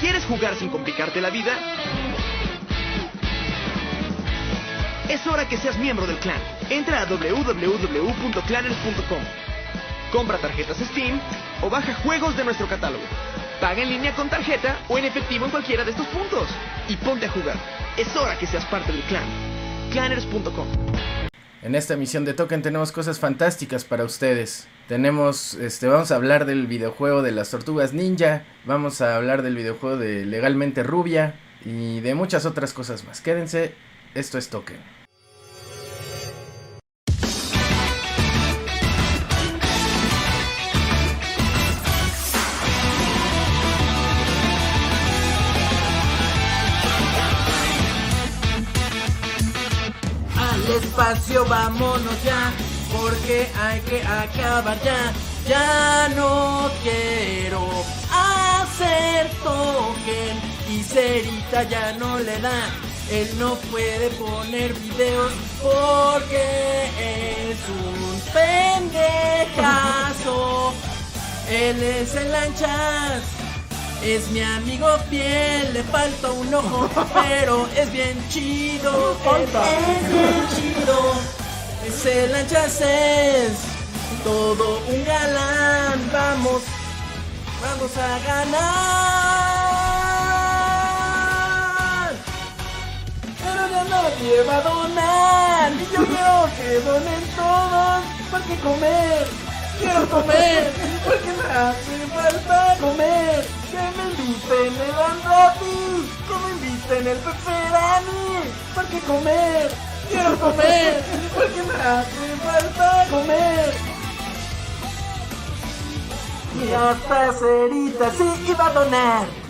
¿Quieres jugar sin complicarte la vida? Es hora que seas miembro del clan. Entra a www.clanners.com. Compra tarjetas Steam o baja juegos de nuestro catálogo. Paga en línea con tarjeta o en efectivo en cualquiera de estos puntos. Y ponte a jugar. Es hora que seas parte del clan. Clanners.com. En esta emisión de Token tenemos cosas fantásticas para ustedes. Tenemos, este, vamos a hablar del videojuego de las tortugas ninja, vamos a hablar del videojuego de Legalmente Rubia y de muchas otras cosas más. Quédense, esto es Token. espacio, vámonos ya, porque hay que acabar ya. Ya no quiero hacer token y Cerita ya no le da. Él no puede poner videos porque es un pendejazo. Él es el lanchas es mi amigo fiel, le falta un ojo, pero es bien chido. Es bien chido. Es todo un galán. Vamos, vamos a ganar. Pero ya nadie va a donar. Y yo quiero que donen todos. ¿Para qué comer? Quiero comer. Porque me hace falta comer. Que me inviten el gratis, que me inviten el pepperoni, porque comer, quiero comer, porque me hace falta comer. Y hasta cerita sí iba a donar.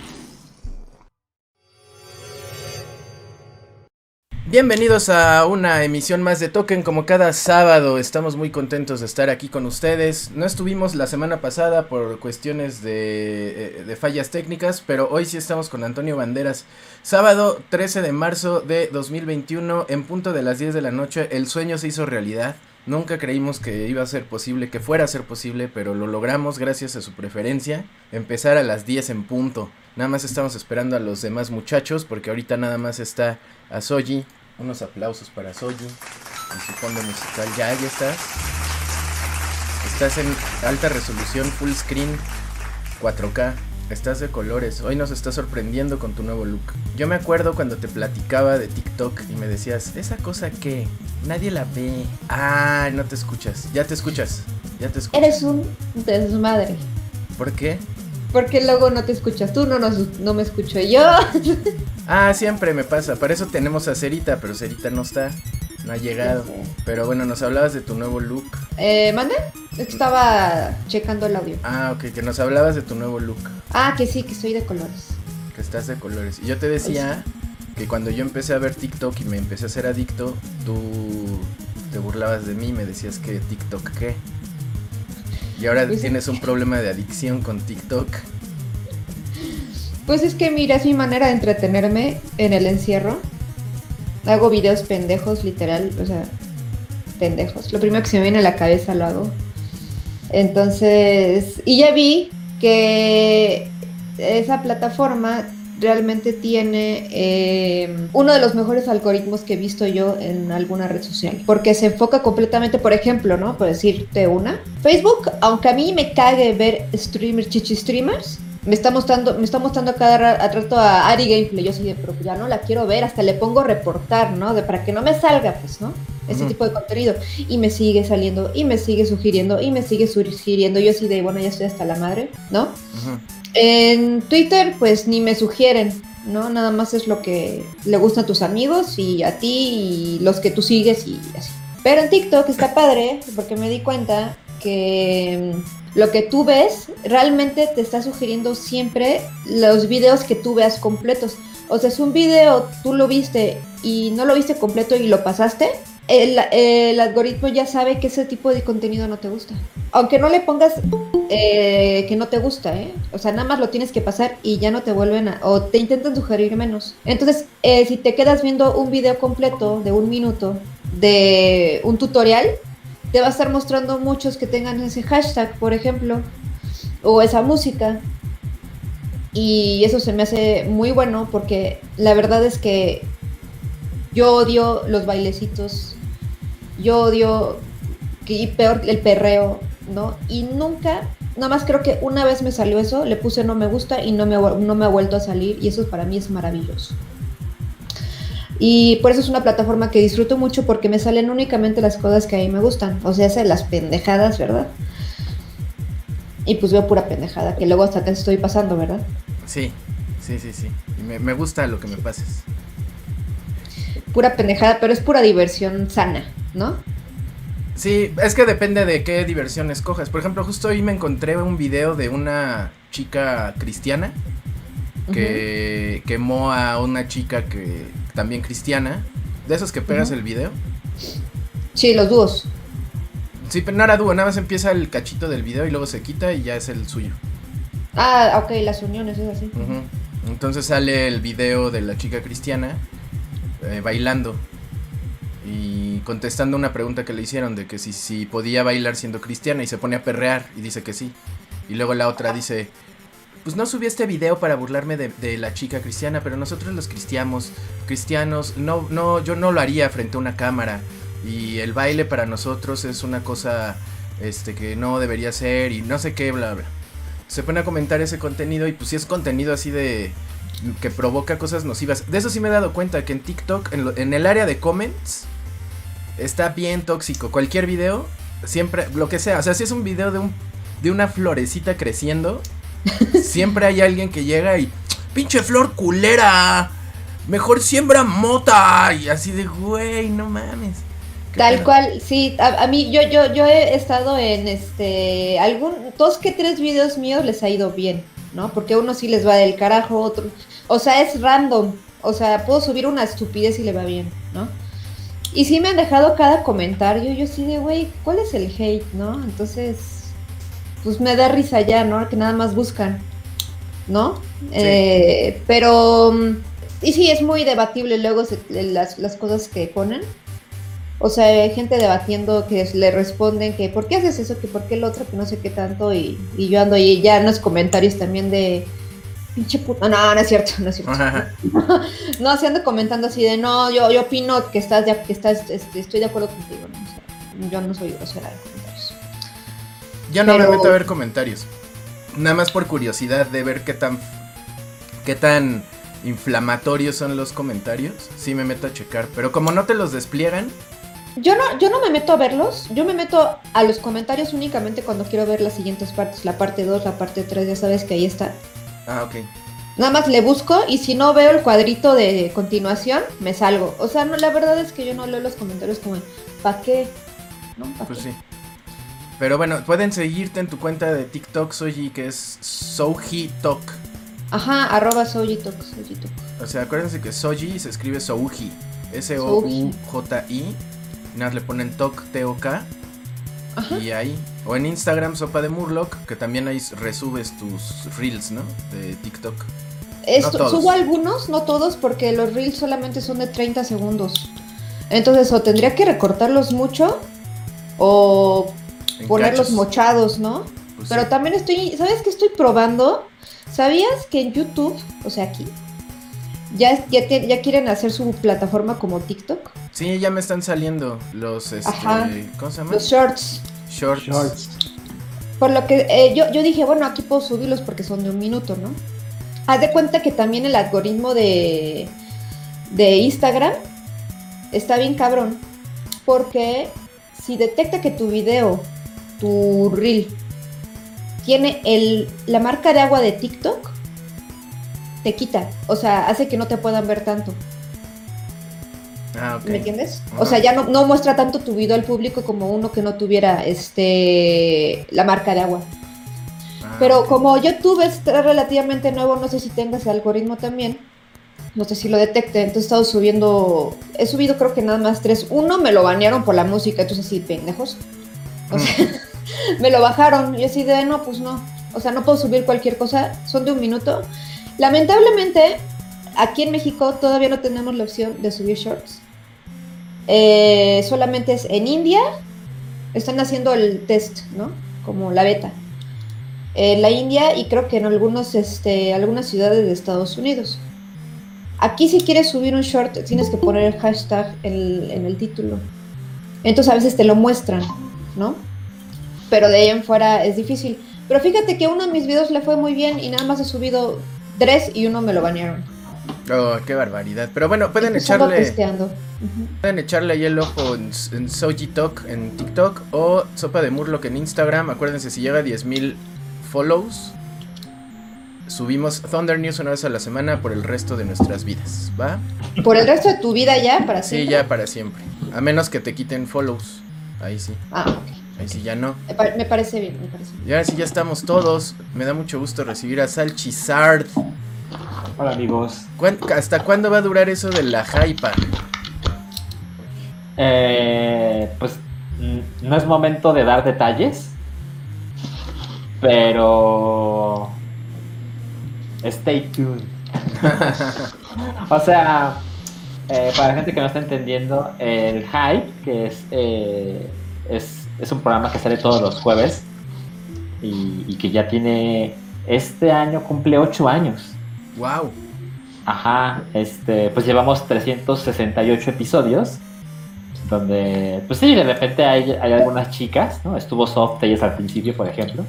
Bienvenidos a una emisión más de Token como cada sábado. Estamos muy contentos de estar aquí con ustedes. No estuvimos la semana pasada por cuestiones de, eh, fallas técnicas, pero hoy sí estamos con Antonio Banderas. Sábado 13 de marzo de 2021 en punto de las 10 de la noche. El sueño se hizo realidad. Nunca creímos que iba a ser posible, que fuera a ser posible, pero lo logramos gracias a su preferencia. Empezar a las 10 en punto. Nada más estamos esperando a los demás muchachos porque ahorita nada más está a Soji, unos aplausos para Soji y su fondo musical. Ya, ya estás. Estás en alta resolución, full screen, 4K. Estás de colores. Hoy nos estás sorprendiendo con tu nuevo look. Yo me acuerdo cuando te platicaba de TikTok y me decías, ¿esa cosa que Nadie la ve. Ah, no te escuchas. Ya te escuchas. Ya te escuchas. Eres un desmadre. ¿Por qué? Porque luego no te escuchas tú, no, no me escucho yo. Ah, siempre me pasa. Para eso tenemos a Cerita, pero Cerita no está. No ha llegado. Pero bueno, nos hablabas de tu nuevo look. Eh, ¿mande? Estaba checando el audio. Ah, ok, que nos hablabas de tu nuevo look. Ah, que sí, que soy de colores. Que estás de colores. Y yo te decía que cuando yo empecé a ver TikTok y me empecé a ser adicto, tú te burlabas de mí y me decías que TikTok qué. Y ahora pues tienes un problema de adicción con TikTok. Pues es que mira, es mi manera de entretenerme en el encierro. Hago videos pendejos, literal, o sea, pendejos. Lo primero que se me viene a la cabeza lo hago. Entonces, y ya vi que esa plataforma realmente tiene eh, uno de los mejores algoritmos que he visto yo en alguna red social. Porque se enfoca completamente, por ejemplo, ¿no? Por decirte una. Facebook, aunque a mí me cague ver streamers, chichi streamers, me está mostrando, me está mostrando cada rato a Ari Gameplay. Yo sí, pero ya no la quiero ver, hasta le pongo reportar, ¿no? De, para que no me salga, pues, ¿no? Ese tipo de contenido. Y me sigue saliendo, y me sigue sugiriendo, y me sigue sugiriendo. Yo sí de, bueno, ya estoy hasta la madre, ¿no? En Twitter, pues ni me sugieren, ¿no? Nada más es lo que le gusta a tus amigos y a ti y los que tú sigues y así. Pero en TikTok está padre, porque me di cuenta que lo que tú ves realmente te está sugiriendo siempre los videos que tú veas completos. O sea, si un video tú lo viste y no lo viste completo y lo pasaste, el, algoritmo ya sabe que ese tipo de contenido no te gusta. Aunque no le pongas eh, que no te gusta, ¿eh? O sea, nada más lo tienes que pasar y ya no te vuelven a... o te intentan sugerir menos. Entonces, eh, si te quedas viendo un video completo de un minuto de un tutorial, te va a estar mostrando muchos que tengan ese hashtag, por ejemplo, o esa música. Y eso se me hace muy bueno porque la verdad es que yo odio los bailecitos, yo odio que, y peor el perreo, ¿no? Y nunca, nada más creo que una vez me salió eso, le puse no me gusta y no me, ha- no me ha vuelto a salir y eso para mí es maravilloso. Y por eso es una plataforma que disfruto mucho porque me salen únicamente las cosas que a mí me gustan, o sea, las pendejadas, ¿verdad? Y pues veo pura pendejada, que luego hasta te estoy pasando, ¿verdad? Sí, sí, sí, sí. Me, me gusta lo que me pases. Pura pendejada, pero es pura diversión sana, ¿no? Sí, es que depende de qué diversión escojas. Por ejemplo, justo hoy me encontré un video de una chica cristiana que quemó a una chica que también cristiana. De esos que pegas el video. Sí, los dúos. Sí, pero no era dúo, nada más empieza el cachito del video y luego se quita y ya es el suyo. Ah, ok, las uniones es así. Entonces sale el video de la chica cristiana eh, bailando y contestando una pregunta que le hicieron de que si, si podía bailar siendo cristiana y se pone a perrear y dice que sí. Y luego la otra dice, pues no subí este video para burlarme de, la chica cristiana, pero nosotros los cristianos, cristianos, no, no, yo no lo haría frente a una cámara. Y el baile para nosotros es una cosa este que no debería ser y no sé qué, bla bla. Se pone a comentar ese contenido y pues si es contenido así de que provoca cosas nocivas. De eso sí me he dado cuenta que en TikTok, en el área de comments, está bien tóxico. Cualquier video, siempre, lo que sea. O sea, si es un video de un de una florecita creciendo, siempre hay alguien que llega y pinche flor culera. Mejor siembra mota y así de güey, no mames. ¿Qué Tal cual, sí, a, a mí yo, yo, yo he estado en este, algún, dos que tres videos míos les ha ido bien, ¿no? Porque uno sí les va del carajo, otro, o sea, es random, o sea, puedo subir una estupidez y le va bien, ¿no? Y sí me han dejado cada comentario, yo sí de, güey, ¿cuál es el hate, no? Entonces, pues me da risa ya, ¿no? Que nada más buscan, ¿no? Eh, pero, mm, y sí, es muy debatible luego se- las, las cosas que ponen. O sea, hay gente debatiendo que le responden que ¿por qué haces eso? Que ¿por qué el otro? Que no sé qué tanto. Y, y yo ando ahí ya en los comentarios también de pinche puta. No, no es cierto, no es cierto. Ajá. No, se ando comentando así de no, yo, yo opino que estás, de, que estás, este, estoy de acuerdo contigo. ¿no? O sea, yo no soy grosera en comentarios. Ya no Pero- me meto a ver comentarios. Nada más por curiosidad de ver qué tan qué tan inflamatorios son los comentarios. Sí me meto a checar, pero como no te los despliegan, Yo no, yo no me meto a verlos, yo me meto a los comentarios únicamente cuando quiero ver las siguientes partes, la parte 2, la parte 3, ya sabes que ahí está. Ah, ok. Nada más le busco y si no veo el cuadrito de continuación, me salgo. O sea, no, la verdad es que yo no leo los comentarios como, ¿para qué? ¿No? ¿Pa' Pues qué? sí. Pero bueno, pueden seguirte en tu cuenta de TikTok, Soji, que es Soji Talk. Ajá, arroba Sojitok, Sojitok. O sea, acuérdense que Soji se escribe Souji. S-O-U-J-I. Nada, le ponen Tok, T-O-K. Ajá. Y ahí. O en Instagram, Sopa de Murloc, que también ahí resubes tus reels, ¿no? De TikTok. Esto- subo algunos, no todos, porque los reels solamente son de 30 segundos. Entonces, o tendría que recortarlos mucho o En ponerlos cachos. mochados, ¿no? Pues Pero sí. también estoy, ¿sabes qué estoy probando? ¿Sabías que en YouTube, o sea, aquí, ya, ya, te- ya quieren hacer su plataforma como TikTok? Sí, ya me están saliendo los, este, Ajá. ¿cómo se llama? Los shorts. Shorts. Shorts. Por lo que eh, yo, yo dije, bueno, aquí puedo subirlos porque son de un minuto, ¿no? Haz de cuenta que también el algoritmo de, de Instagram está bien cabrón. Porque si detecta que tu video, tu reel, tiene el, la marca de agua de TikTok, te quita. O sea, hace que no te puedan ver tanto. Ah. ¿Me entiendes? O sea, ya no, no muestra tanto tu video al público como uno que no tuviera este la marca de agua. Ah, Pero como YouTube es relativamente nuevo, no sé si tengas el algoritmo también. No sé si lo detecte. Entonces he estado subiendo. He subido creo que nada más tres. Uno me lo banearon por la música, entonces sí, pendejos. O sea, me lo bajaron. Y así de no, pues no. O sea, no puedo subir cualquier cosa. Son de un minuto. Lamentablemente, aquí en México todavía no tenemos la opción de subir shorts. Eh, solamente es en India. Están haciendo el test, ¿no? Como la beta. en la India y creo que en algunos, este, algunas ciudades de Estados Unidos. Aquí si quieres subir un short tienes que poner el hashtag en, en el título. Entonces a veces te lo muestran, ¿no? Pero de ahí en fuera es difícil. Pero fíjate que uno de mis videos le fue muy bien y nada más he subido tres y uno me lo banearon. Oh, qué barbaridad. Pero bueno, pueden echarle pueden echarle ahí el ojo en, en Soji Talk en TikTok o Sopa de Murloc en Instagram. Acuérdense, si llega a 10.000 follows, subimos Thunder News una vez a la semana por el resto de nuestras vidas, ¿va? Por el resto de tu vida ya, para Sí, siempre. ya para siempre. A menos que te quiten follows. Ahí sí, Ah, ok. ahí sí ya no. Me parece bien, me parece bien. Y ahora sí ya estamos todos. Me da mucho gusto recibir a Salchizard. Hola amigos. ¿Cuán- ¿Hasta cuándo va a durar eso de la hypa? Eh, pues no es momento de dar detalles, pero stay tuned. o sea, eh, para la gente que no está entendiendo, el Hype, que es, eh, es, es un programa que sale todos los jueves y, y que ya tiene, este año cumple 8 años. Wow. Ajá, este, pues llevamos 368 episodios. Donde, pues sí, de repente hay, hay algunas chicas, ¿no? Estuvo Soft ellas al principio, por ejemplo.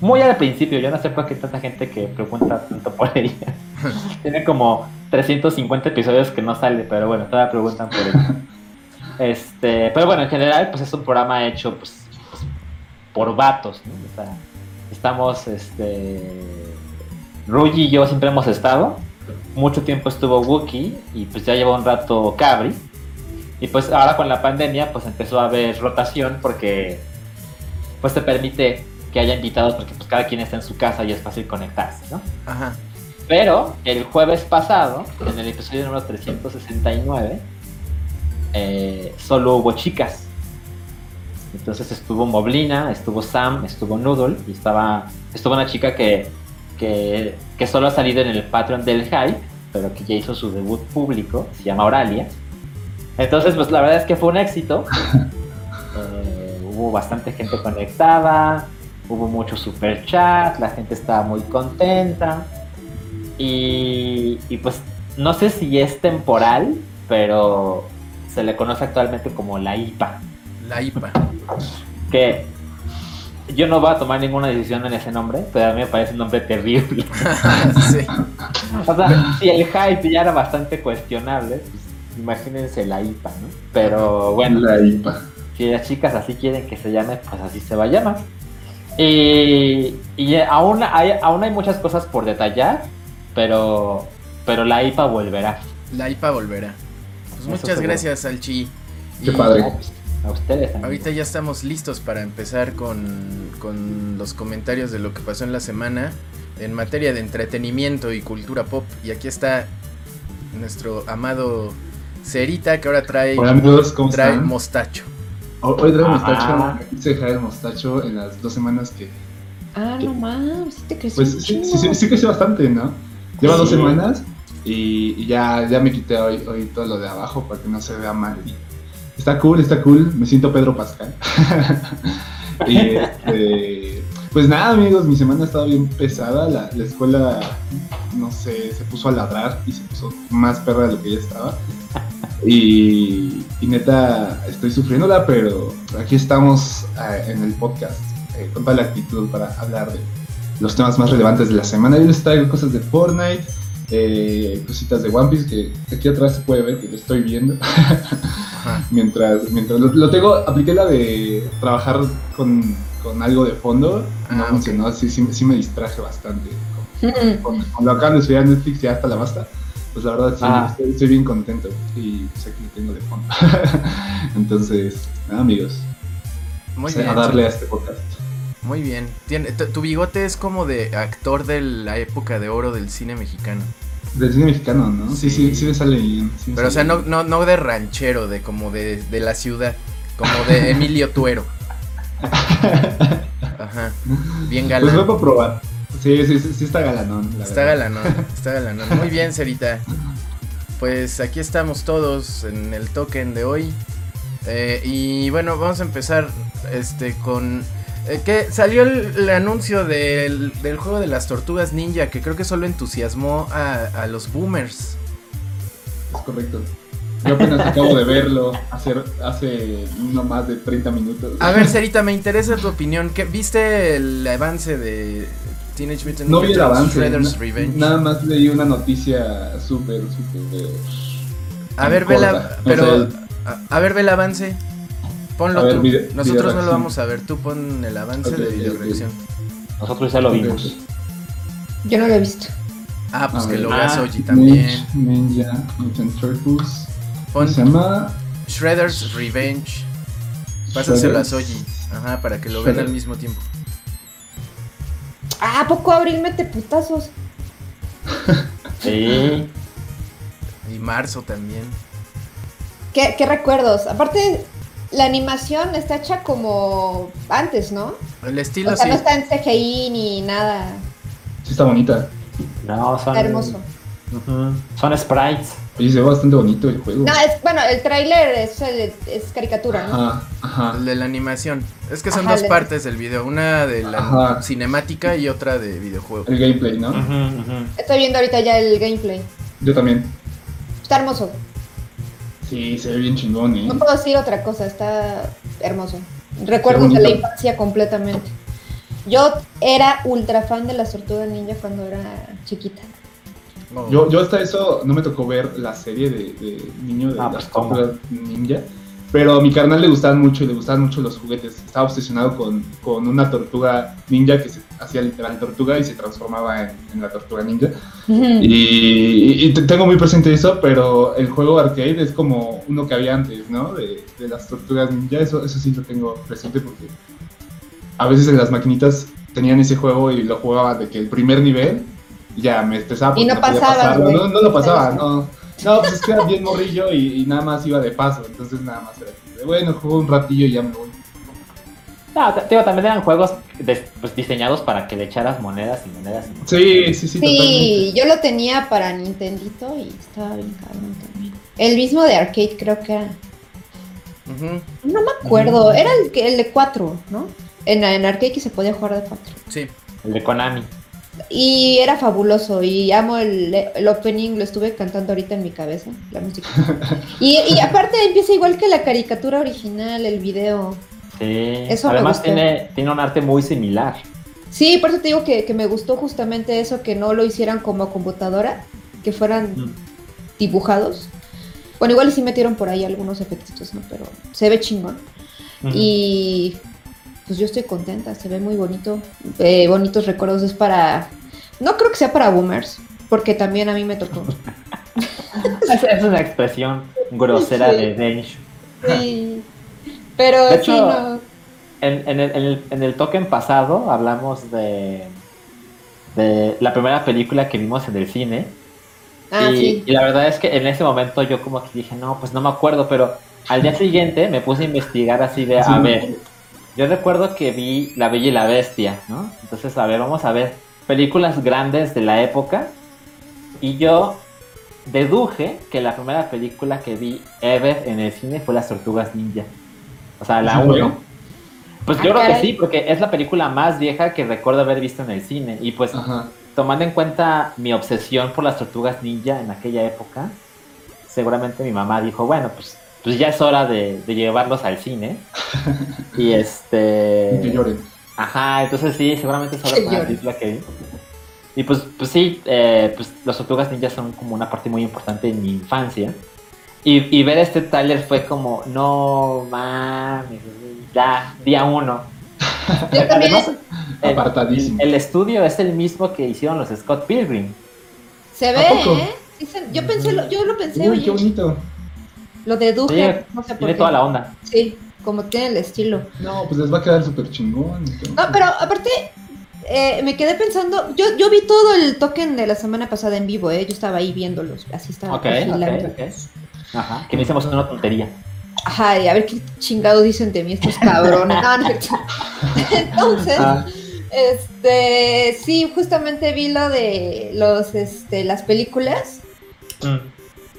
Muy al principio, yo no sé por qué tanta gente que pregunta tanto por ella. Tiene como 350 episodios que no sale, pero bueno, todavía preguntan por ella. Este, pero bueno, en general, pues es un programa hecho pues, pues, por vatos, ¿no? O sea, estamos, este, Rugi y yo siempre hemos estado. Mucho tiempo estuvo Wookie y pues ya lleva un rato Cabri. Y pues ahora con la pandemia pues empezó a haber rotación porque pues te permite que haya invitados porque pues cada quien está en su casa y es fácil conectarse, ¿no? Ajá. Pero el jueves pasado, en el episodio número 369, eh, solo hubo chicas. Entonces estuvo Moblina, estuvo Sam, estuvo Noodle y estaba, estuvo una chica que, que, que solo ha salido en el Patreon del Hype, pero que ya hizo su debut público, se llama Oralia. Entonces, pues la verdad es que fue un éxito. Eh, hubo bastante gente conectada, hubo mucho super chat, la gente estaba muy contenta. Y, y pues no sé si es temporal, pero se le conoce actualmente como la IPA. La IPA. Que yo no voy a tomar ninguna decisión en ese nombre, pero a mí me parece un nombre terrible. sí. O sea, si el hype ya era bastante cuestionable, pues imagínense la IPA, ¿no? Pero bueno, La IPA. si las chicas así quieren que se llame, pues así se va a llamar. Y, y aún, hay, aún hay muchas cosas por detallar, pero, pero la IPA volverá. La IPA volverá. Pues muchas seguro. gracias, Salchi. Qué Y padre. A ustedes también. Ahorita ya estamos listos para empezar con, con los comentarios de lo que pasó en la semana en materia de entretenimiento y cultura pop. Y aquí está nuestro amado Cerita que ahora trae, Hola amigos, ¿cómo trae están? mostacho. Ho- Hoy traigo Ah. mostacho. Quise dejar el mostacho en las dos semanas que. Ah, no mames, sí te creció Pues sí, sí, sí, sí creció bastante, ¿no? Lleva dos semanas y, y ya, ya me quité hoy, hoy todo lo de abajo para que no se vea mal. Está cool, está cool. Me siento Pedro Pascal. y este, pues nada, amigos, mi semana ha estado bien pesada. La, la escuela, no sé, se puso a ladrar y se puso más perra de lo que ya estaba. Y, y neta, estoy sufriéndola, pero aquí estamos eh, en el podcast eh, con toda la actitud para hablar de los temas más relevantes de la semana. Yo les traigo cosas de Fortnite, eh, cositas de One Piece que aquí atrás se puede ver que lo estoy viendo. Mientras mientras lo, lo tengo, apliqué la de trabajar con, con algo de fondo. No Ah, ok. funcionó, sí, sí, sí me distraje bastante. Con- con lo acaban de subir a Netflix ya hasta la basta. Pues la verdad sí, Ah. estoy, estoy bien contento y pues aquí lo tengo de fondo. Entonces, nada amigos, Muy o sea, bien. a darle a este podcast. Muy bien. Tiene, tu, bigote es como de actor de la época de oro del cine mexicano. Del cine mexicano, ¿no? Sí, Sí. sí, sí, me sale bien. sí me Pero o sea, no, no, no de ranchero, de como de, de la ciudad. Como de Emilio Tuero. Ajá. Bien Pues voy galán. para probar. Sí, sí, sí, sí está galanón. la Está verdad. galanón, está galanón. Muy bien, Cerita. Pues aquí estamos todos en el token de hoy. Eh, y bueno, vamos a empezar este con Eh, que salió el, el anuncio del, del juego de las tortugas ninja que creo que solo entusiasmó a, a los boomers. Es correcto. Yo apenas acabo de verlo hace, hace no más de 30 minutos. A ver, Cerita, me interesa tu opinión. ¿Qué, ¿Viste el avance de Teenage Mutant no vi el avance. Na- Revenge? Nada más leí una noticia súper, súper. A ver, ve la, pero a ver, ve el avance. Ponlo ver, tú. video- Nosotros video no lo vamos a ver. Tú pon el avance de ok, video ok. reacción. Nosotros ya lo vimos. Yo no lo he visto. Ah, pues A que ver. lo veas Ah, Oji también. Ninja Mutant Turtles. Pon ¿Cómo se llama? Shredder's Revenge. Pásaselo a. Soji. Ajá, para que lo vean al mismo tiempo. Ah, ¿a poco Abril mete putazos? Sí. Y Marzo también. ¿Qué, qué recuerdos? Aparte, la animación está hecha como antes, ¿no? El estilo O sea, sí. no está en CGI ni nada. Sí, está bonita. No, son. Está hermoso. Son sprites. Oye, se ve bastante bonito el juego. No, es, bueno, el tráiler es, el- es caricatura, ¿no? Ajá, ajá. El de la animación. Es que son Ajá, dos partes del video. Una de la Ajá. cinemática y otra de videojuego. El gameplay, ¿no? Estoy viendo ahorita ya el gameplay. Yo también. Está hermoso. Sí, se ve bien chingón, ¿eh? No puedo decir otra cosa, está hermoso. Recuerdos de la infancia completamente. Yo era ultra fan de las tortugas ninja cuando era chiquita. Oh. Yo, yo hasta eso no me tocó ver la serie de, de niño de Ah, las pues, ninja. Pero a mi carnal le gustaban mucho y le gustaban mucho los juguetes. Estaba obsesionado con, con una tortuga ninja que se hacía literal tortuga y se transformaba en, en la tortuga ninja. Y, y te- tengo muy presente eso, pero el juego arcade es como uno que había antes, ¿no? De, de las tortugas ninja. Eso, eso sí lo tengo presente porque a veces en las maquinitas tenían ese juego y lo jugaba de que el primer nivel ya me estresaba. Y no pasarlo. güey. No, no lo pasaba, no. No, pues es que era bien morrillo y, y nada más iba de paso. Entonces nada más era de, bueno, juego un ratillo y ya me voy. No, te- digo, también eran juegos pues, diseñados para que le echaras monedas y monedas y monedas. Sí, sí, sí, Sí, yo lo tenía para Nintendito y estaba bien cabrón también. El mismo de arcade creo que era. No me acuerdo, era el, que- el de 4, ¿no? En, en arcade que se podía jugar de 4. Sí. El de Konami. Y era fabuloso y amo el, el opening, lo estuve cantando ahorita en mi cabeza, la música. Y, y aparte empieza igual que la caricatura original, el video. Sí. Eso Además tiene, tiene un arte muy similar. Sí, por eso te digo que, que me gustó justamente eso, que no lo hicieran como computadora, que fueran Mm. dibujados. Bueno, igual sí metieron por ahí algunos efectitos, ¿no? Pero se ve chingón. Y pues yo estoy contenta, se ve muy bonito. Eh, bonitos recuerdos es para... No creo que sea para boomers, porque también a mí me tocó. Es, es una expresión grosera Sí. de Dench. Sí. Pero De sí, hecho, no. En, en el, en, el, en el token pasado hablamos de, de la primera película que vimos en el cine. Ah, y, sí. y la verdad es que en ese momento yo como que dije, no, pues no me acuerdo, pero al día siguiente me puse a investigar así de, a Sí. ver, yo recuerdo que vi La Bella y la Bestia, ¿no? Entonces, a ver, vamos a ver películas grandes de la época. Y yo deduje que la primera película que vi ever en el cine fue Las Tortugas Ninja. O sea, la ¿Sí fue? 1. Pues Ah, yo creo que sí, porque es la película más vieja que recuerdo haber visto en el cine. Y pues Ajá. tomando en cuenta mi obsesión por las tortugas ninja en aquella época, seguramente mi mamá dijo, bueno, pues, pues ya es hora de, de llevarlos al cine. y Y que este... lloren. Ajá, entonces sí, seguramente es hora Que para la que vi. Y pues, pues sí, eh, pues las tortugas ninja son como una parte muy importante en mi infancia. Y, y ver este tráiler fue como, no mames, ya, día uno. Yo también Además, el- Apartadísimo. el estudio es el mismo que hicieron los Scott Pilgrim. se ¿A ve? ¿eh? Sí se- yo pensé, lo, yo lo pensé, Uy, qué bonito. Lo de Duje, Sí, no sé por Tiene qué. toda la onda. Sí, como tiene el estilo. No, pues les va a quedar súper chingón. entonces. No, pero aparte, eh, me quedé pensando, yo, yo vi todo el token de la semana pasada en vivo, ¿eh? Yo estaba ahí viéndolos, así estaba Ok, vigilando. ok, ok. Ajá, que me hicimos una tontería. Ajá, y a ver qué chingado dicen de mí estos cabrones. No, no. Entonces, Ah, este, sí, justamente vi lo de los, este, las películas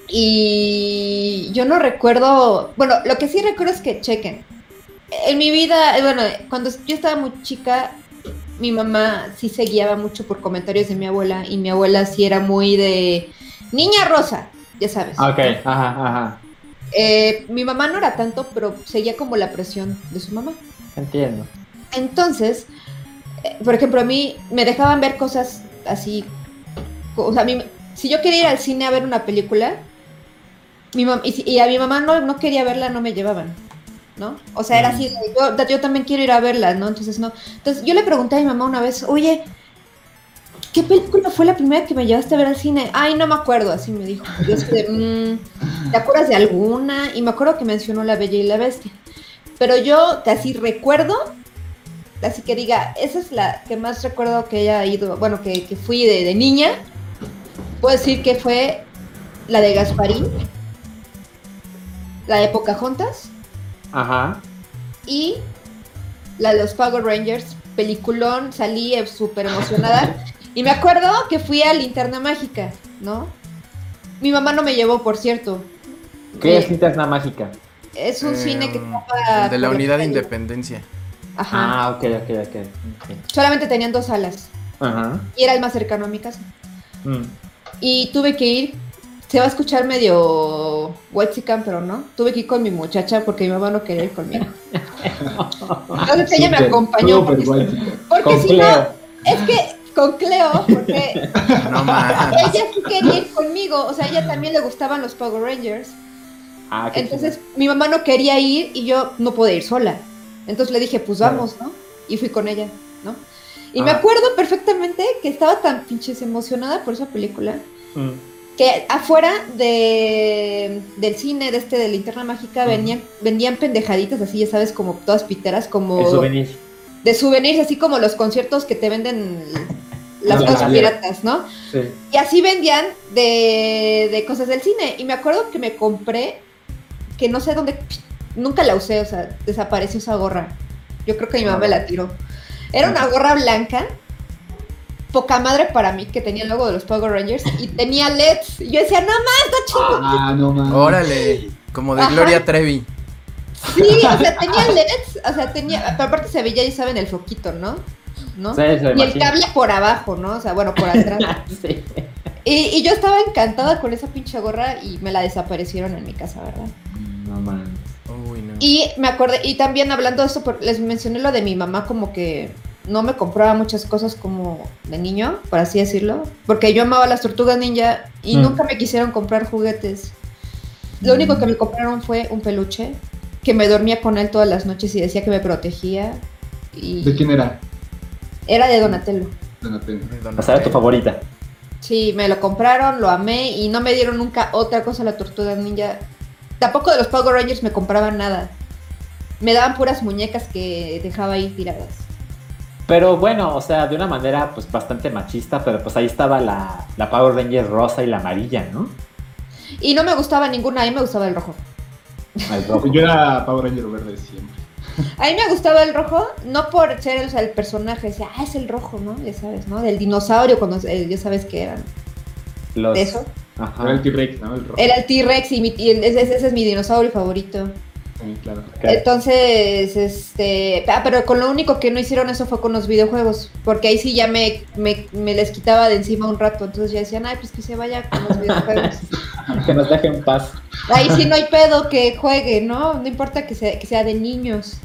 y yo no recuerdo, bueno, lo que sí recuerdo es que chequen. En mi vida, eh, bueno, cuando yo estaba muy chica, mi mamá sí se guiaba mucho por comentarios de mi abuela y mi abuela sí era muy de niña rosa, ya sabes. Ah, Ok, ajá, ajá. Eh, mi mamá no era tanto, pero seguía como la presión de su mamá. Entiendo. Entonces, eh, por ejemplo, a mí me dejaban ver cosas así. O sea, a mí, si yo quería ir al cine a ver una película, mi mam- y, a mi mamá no, no quería verla, no me llevaban. ¿No? O sea, era así, de, yo, yo también quiero ir a verla, ¿no? Entonces, no. Entonces, yo le pregunté a mi mamá una vez, oye, ¿qué película fue la primera que me llevaste a ver al cine? Ay, no me acuerdo, así me dijo. Yo así "Mm, ¿te acuerdas de alguna? Y me acuerdo que mencionó La Bella y la Bestia. Pero yo casi recuerdo, así que diga, esa es la que más recuerdo que haya ido, bueno, que, que fui de, de niña. Puedo decir que fue la de Gasparín, la de Pocahontas Ajá. y la de los Power Rangers, peliculón, salí eh, súper emocionada. Y me acuerdo que fui a Linterna Mágica, ¿no? Mi mamá no me llevó, por cierto. ¿Qué Eh, es linterna mágica? Es un Eh, cine que um, estaba... De la unidad de independencia. Ajá. Ah, ok, ok, ok. ok. Solamente tenían dos salas. Ajá. Y era el más cercano a mi casa. Mm. Y tuve que ir. Se va a escuchar medio whitezican, pero no. Tuve que ir con mi muchacha porque mi mamá no quería ir conmigo. Entonces ella me acompañó. Porque, si no, es que con Cleo, porque No ella sí quería ir conmigo. O sea, a ella también le gustaban los Power Rangers. Ah, qué Entonces mi mamá no quería ir y yo no podía ir sola. Entonces le dije, pues vamos, ¿no? Y fui con ella, ¿no? Y me Ah. acuerdo perfectamente que estaba tan pinches emocionada por esa película. Mm. Que afuera de, del cine de este de Linterna Mágica venían, vendían pendejaditas así, ya sabes, como todas piteras, como El souvenir. de souvenirs, así como los conciertos que te venden las La cosas piratas, ¿no? Sí. Y así vendían de, de cosas del cine. Y me acuerdo que me compré, que no sé dónde, nunca la usé, o sea, desapareció esa gorra. Yo creo que mi mamá me la tiró. Era una gorra blanca, poca madre para mí, que tenía el logo de los Power Rangers y tenía LEDs. Y yo decía, no más, está chido. Ah, no mames. Órale, como de Ajá. Gloria Trevi. Sí, o sea, tenía LEDs, o sea, tenía, pero aparte se veía, ya saben, el foquito, ¿no? ¿No? Sí, se y el cable por abajo, ¿no? O sea, bueno, por atrás. Sí. Y, y yo estaba encantada con esa pinche gorra y me la desaparecieron en mi casa, ¿verdad? No mames. Uy, no. Y me acordé, y también hablando de esto, les mencioné lo de mi mamá, como que no me compraba muchas cosas como de niño, por así decirlo, porque yo amaba las tortugas ninja y Mm. nunca me quisieron comprar juguetes. Lo único que me compraron fue un peluche, que me dormía con él todas las noches y decía que me protegía. Y ¿De quién era? era de Donatello. Donatello. De Donatello. O sea, era tu favorita. Sí, me lo compraron, lo amé y no me dieron nunca otra cosa la tortuga ninja. Tampoco de los Power Rangers me compraban nada. Me daban puras muñecas que dejaba ahí tiradas. Pero bueno, o sea, de una manera pues bastante machista, pero pues ahí estaba la, la Power Ranger rosa y la amarilla, ¿no? Y no me gustaba ninguna, a mí me gustaba el rojo. Al rojo. Yo era Power Ranger verde siempre. A mí me gustaba el rojo, no por ser o sea, el personaje, decía, ah, es el rojo, ¿no? Ya sabes, ¿no? Del dinosaurio, cuando eh, ya sabes que eran Los... de eso. Ajá. Era el T-Rex, ¿no? El rojo. Era el T-Rex y, mi- y el- ese, ese es mi dinosaurio favorito. Sí, claro. Entonces, este, ah, pero con lo único que no hicieron eso fue con los videojuegos, porque ahí sí ya me, me, me les quitaba de encima un rato, entonces ya decían, ay, pues que se vaya con los videojuegos. Que nos deje en paz. Ahí sí no hay pedo que juegue, ¿no? No importa que sea, que sea de niños.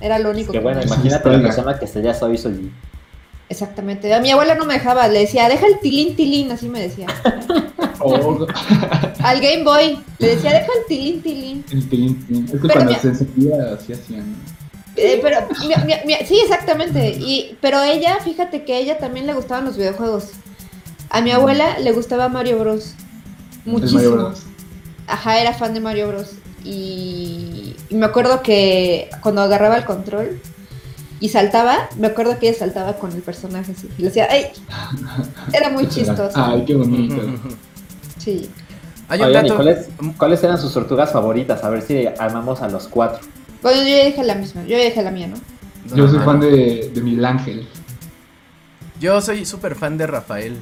Era lo único Que que bueno, imagínate la persona que se ya soy soy. Exactamente. A mi abuela no me dejaba, le decía, deja el tilín tilín, así me decía. Oh, Al Game Boy, le decía, deja el tilín tilín. el tilín, tilín. Es que Pero cuando se encendía, así hacían. Eh, pero, mi- mi- mi- sí, exactamente. Y, pero ella, fíjate que a ella también le gustaban los videojuegos. A mi abuela le gustaba Mario Bros. El Mario Muchísimo. Bros. Ajá, era fan de Mario Bros. Y, y me acuerdo que cuando agarraba el control y saltaba, me acuerdo que ella saltaba con el personaje así. Y le decía, ¡ay! Era muy chistoso. Ay, qué bonito. Sí. Hay un Oigan, ¿y dato. cuáles, cuáles eran sus tortugas favoritas? A ver si armamos a los cuatro. Bueno, yo ya dije la misma, yo ya dije la mía, ¿no? Yo soy fan de, de Miguel Ángel. Yo soy súper fan de Rafael.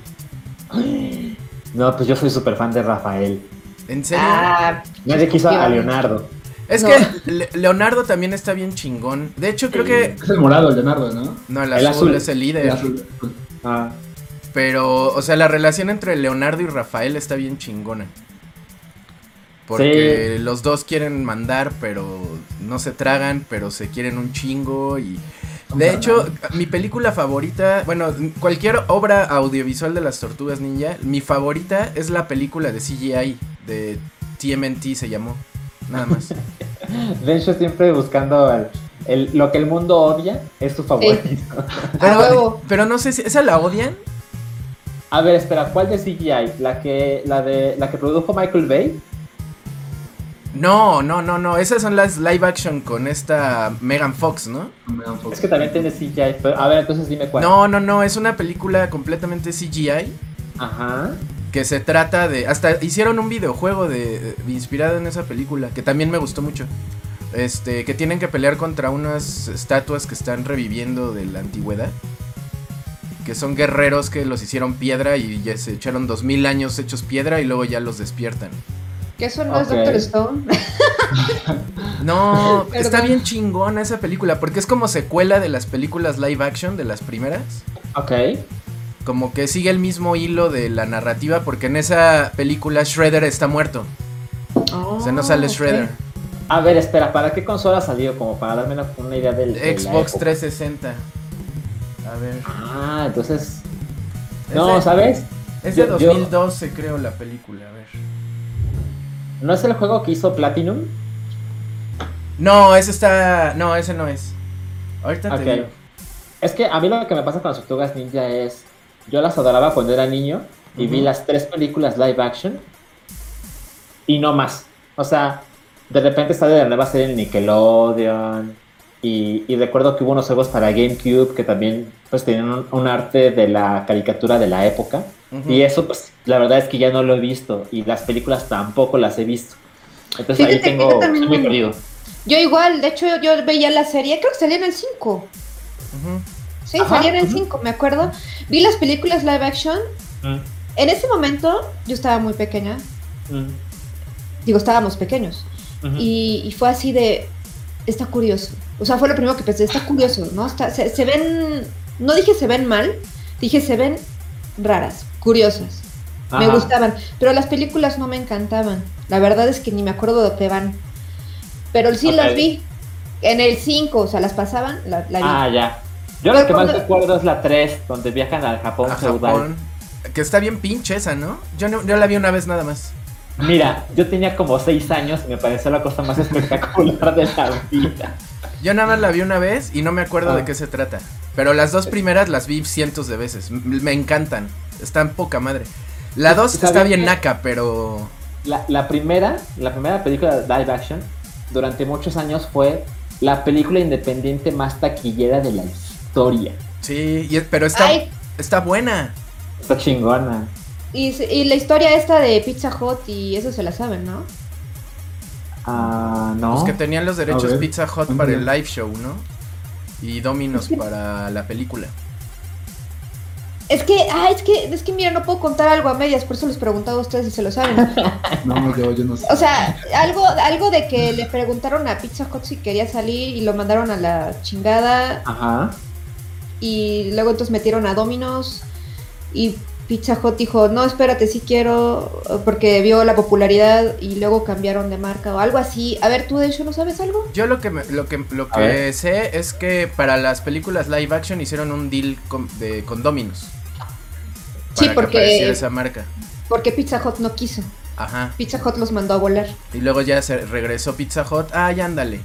No, pues yo soy súper fan de Rafael. ¿En serio? Ah, Nadie quiso a. Leonardo. Es no. que Le- Leonardo también está bien chingón. De hecho, creo que. Es el morado, Leonardo, ¿no? No, el, El azul, azul. es el líder. El azul. Ah, Pero, o sea, la relación entre Leonardo y Rafael está bien chingona. Porque los dos quieren mandar, pero no se tragan, pero se quieren un chingo y... De hecho, mi película favorita, bueno, cualquier obra audiovisual de las Tortugas Ninja, mi favorita es la película de CGI, de TMNT se llamó, nada más. de hecho, siempre buscando el- el- lo que el mundo odia es su favorito. A huevo. pero no sé si, ¿esa la odian? A ver, espera, ¿cuál de CGI? ¿La que, la de, la que produjo Michael Bay? No, no, no, no, esas son las live action con esta Megan Fox, ¿no? Megan Fox. Es que también tiene CGI, pero a ver, entonces dime cuál. No, no, no, es una película completamente CGI Ajá. Que se trata de... Hasta hicieron un videojuego de, de- inspirado en esa película que también me gustó mucho. Este, que tienen que pelear contra unas estatuas que están reviviendo de la antigüedad. Que son guerreros que los hicieron piedra y ya se echaron dos mil años hechos piedra y luego ya los despiertan. Que eso no es. Doctor Stone. No, Perdón. está bien chingona esa película porque es como secuela de las películas live action de las primeras. Ok. Como que sigue el mismo hilo de la narrativa porque en esa película Shredder está muerto. O sea, no sale Oh. Shredder. A ver, espera, ¿para qué consola salió? Como para darme una, una idea del. Xbox época. 360. A ver. Ah, entonces. Es No, de- ¿sabes? Es de Yo- yo- 2012 creo la película, a ver. ¿No es el juego que hizo Platinum? No, ese está... No, ese no es. Ahorita Ok. te digo. Es que a mí lo que me pasa con las tortugas ninja es. Yo las adoraba cuando era niño y vi las tres películas live action y no más. O sea, de repente sale de la nueva serie en Nickelodeon y, y recuerdo que hubo unos juegos para GameCube que también pues tenían un, un arte de la caricatura de la época y eso pues la verdad es que ya no lo he visto y las películas tampoco las he visto. Entonces ahí Fíjate que tengo yo también- estoy muy perdido. Yo igual, de hecho yo veía la serie, creo que salía en el 5. Ujú. Sí, Ajá, salía en el ujú. 5, me acuerdo. Vi las películas live action. Mm, En ese momento yo estaba muy pequeña. mm, Digo, estábamos pequeños. Y, y fue así de, está curioso. O sea, fue lo primero que pensé, está curioso, ¿no? Está, se, se ven, no dije se ven mal, dije se ven raras, curiosas. Me gustaban, pero las películas no me encantaban. La verdad es que ni me acuerdo de qué van. Pero sí las vi en el 5, o sea, las pasaban, la, la vi. Ah, ya. Yo lo que más recuerdo es la 3, donde viajan al Japón A feudal. Japón. Que está bien pinche esa, ¿no? Yo, no, yo la vi una vez nada más. Mira, yo tenía como 6 años y me pareció la cosa más espectacular de la vida. Yo nada más la vi una vez y no me acuerdo Ah. de qué se trata. Pero las dos primeras las vi cientos de veces. M- Me encantan. Están poca madre. La dos ¿Sabes está bien naca, pero... La, la primera, la primera película de live action, durante muchos años fue la película independiente más taquillera de la historia. Sí, y- pero está, Ay, está buena. Está chingona. y, se- y la historia esta de Pizza Hut y eso se la saben, ¿no? Ah, no. Los que tenían los derechos Pizza Hut para el live show, ¿no? Y Domino's para la película. Es que, ah, es que, es que mira, no puedo contar algo a medias, por eso les preguntaba a ustedes si se lo saben. No, yo, yo no sé. O sea, algo, algo de que le preguntaron a Pizza Hut si quería salir y lo mandaron a la chingada Ajá. Y luego entonces metieron a Domino's y Pizza Hut dijo, no, espérate, sí quiero, porque vio la popularidad y luego cambiaron de marca o algo así. A ver, tú de hecho no sabes algo? Yo lo que me- lo que lo que sé es que para las películas live action hicieron un deal con, de, con Domino's. Sí, porque- esa marca. Porque Pizza Hut no quiso. Ajá. Pizza Hut los mandó a volar. Y luego ya se regresó Pizza Hut. Ah, ya ándale.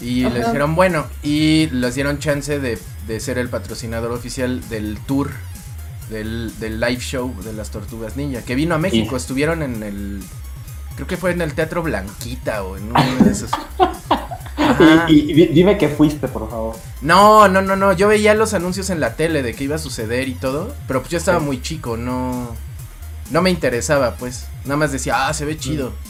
Y Ajá. les dijeron, bueno, y les dieron chance de, de ser el patrocinador oficial del tour, del, del live show de las Tortugas Ninja, que vino a México, estuvieron en el, creo que fue en el Teatro Blanquita o en uno de esos. Y, y di- dime que fuiste, por favor. No, no, no, no, yo veía los anuncios en la tele de que iba a suceder y todo, pero pues yo estaba muy chico, no, no me interesaba, pues, nada más decía, ah, se ve chido. Mm,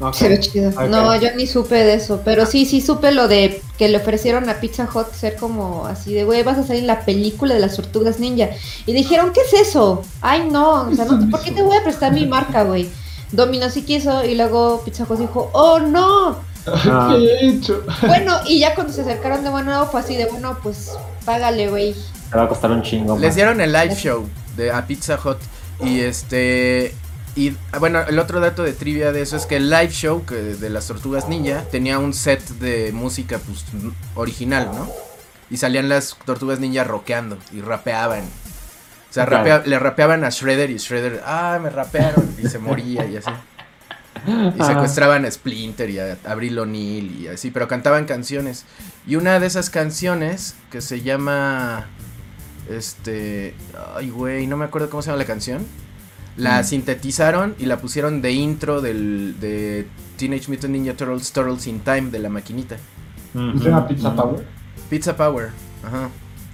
ok. Se ve chido. No, yo ni supe de eso, pero sí, sí supe lo de que le ofrecieron a Pizza Hut ser como así de, güey, vas a salir en la película de las tortugas ninja. Y dijeron, ¿qué es eso? Ay, no, o sea, no, ¿por qué te voy a prestar mi marca, güey? Domino sí quiso y luego Pizza Hut dijo, oh, no, Ah. ¿Qué he hecho? Bueno, y ya cuando se acercaron de nuevo fue así de, bueno, pues págale, güey. Te va a costar un chingo Les dieron el live show de a Pizza Hut y este y bueno, el otro dato de trivia de eso es que el live show que de las Tortugas Ninja tenía un set de música pues original, ¿no? Y salían las Tortugas Ninja rockeando y rapeaban. O sea, Claro. le rapeaban a Shredder y Shredder, ah, me rapearon y se moría y así. Y secuestraban a Splinter y a Abril O'Neill y así, pero cantaban canciones. Y una de esas canciones que se llama. Este. Ay, güey, no me acuerdo cómo se llama la canción. La Mm. sintetizaron y la pusieron de intro del, de Teenage Mutant Ninja Turtles Turtles in Time de la maquinita. Ujú, ¿Se llama Pizza ujú. Power? Pizza Power. Ajá.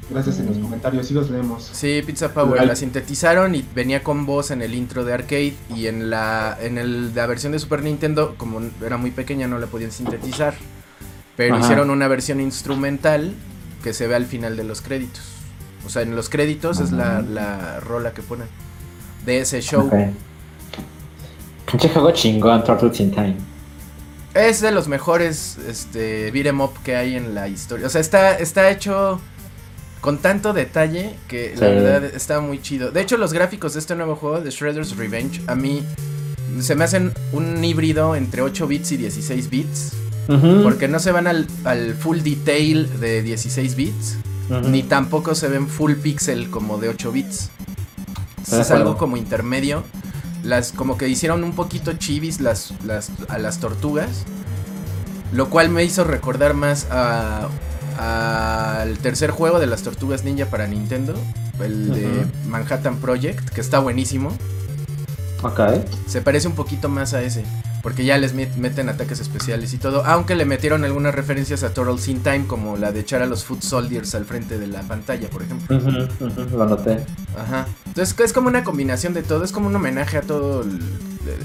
Gracias en los comentarios, sí los leemos. Sí, Pizza Power. La sintetizaron y venía con voz en el intro de arcade. Y en la, en el, la versión de Super Nintendo, como era muy pequeña, no la podían sintetizar. Pero Ajá. hicieron una versión instrumental que se ve al final de los créditos. O sea, en los créditos es la, la rola que ponen de ese show. Pinche juego chingón, Turtles in Time. Es de los mejores este, beat 'em up que hay en la historia. O sea, está, está hecho con tanto detalle que la verdad está muy chido. De hecho, los gráficos de este nuevo juego, de Shredder's Revenge, a mí se me hacen un híbrido entre 8 bits y 16 bits. Porque no se van al, al full detail de 16 bits, ni tampoco se ven full pixel como de 8 bits. Es algo como intermedio. Las, como que hicieron un poquito chivis las, las, a las tortugas. Lo cual me hizo recordar más a- al tercer juego de las tortugas ninja para Nintendo. El de. Manhattan Project, que está buenísimo. Ok. Se parece un poquito más a ese. Porque ya les met- meten ataques especiales y todo. Aunque le metieron algunas referencias a Turtles in Time. Como la de echar a los Foot Soldiers al frente de la pantalla, por ejemplo. Lo noté. Ajá. Entonces es como una combinación de todo. Es como un homenaje a todo el,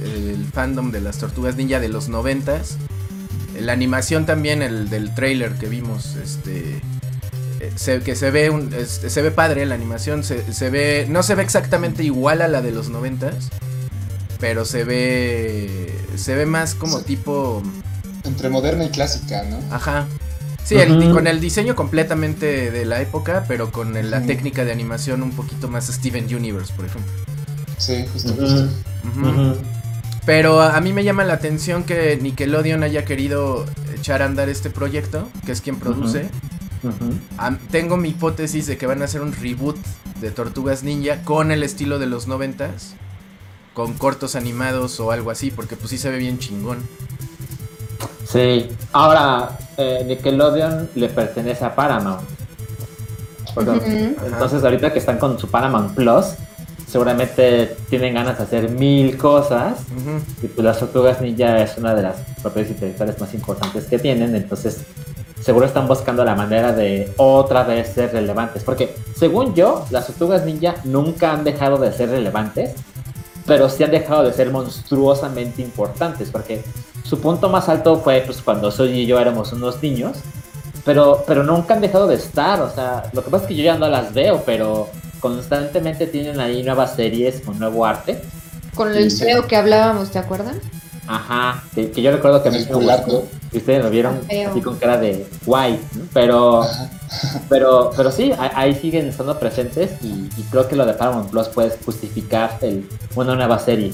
el- el fandom de las tortugas ninja de los noventas. La animación también, el del trailer que vimos, este. eh, Se, que se ve un, se ve padre la animación, se, se ve, no se ve exactamente igual a la de los noventas, pero se ve, se ve más como Sí. tipo, Entre moderna y clásica, ¿no? ajá, sí, el- Ujú. con el diseño completamente de la época, pero con el- la técnica de animación un poquito más Steven Universe, por ejemplo. Sí, justo, justo. Pero a mí me llama la atención que Nickelodeon haya querido echar a andar este proyecto, que es quien produce. Am- tengo mi hipótesis de que van a hacer un reboot de Tortugas Ninja con el estilo de los noventas, con cortos animados o algo así, porque pues sí se ve bien chingón. Sí. Ahora, eh, Nickelodeon le pertenece a Paramount. Perdón. Entonces, ahorita que están con su Paramount Plus, seguramente tienen ganas de hacer mil cosas. Y pues las tortugas ninja es una de las propiedades intelectuales más importantes que tienen. Entonces, seguro están buscando la manera de otra vez ser relevantes. Porque, según yo, las tortugas ninja nunca han dejado de ser relevantes. Pero sí han dejado de ser monstruosamente importantes. Porque su punto más alto fue pues, cuando Soy y yo éramos unos niños. Pero, pero nunca han dejado de estar. O sea, lo que pasa es que yo ya no las veo, pero constantemente tienen ahí nuevas series con nuevo arte. Con el feo que hablábamos, ¿te acuerdan? Ajá, que, que yo recuerdo que a mí polaco. gustó, y ustedes lo vieron así con cara de guay, ¿no? pero, Ajá. pero, pero sí, ahí, siguen estando presentes y, y creo que lo de Paramount Plus puede justificar el, una nueva serie.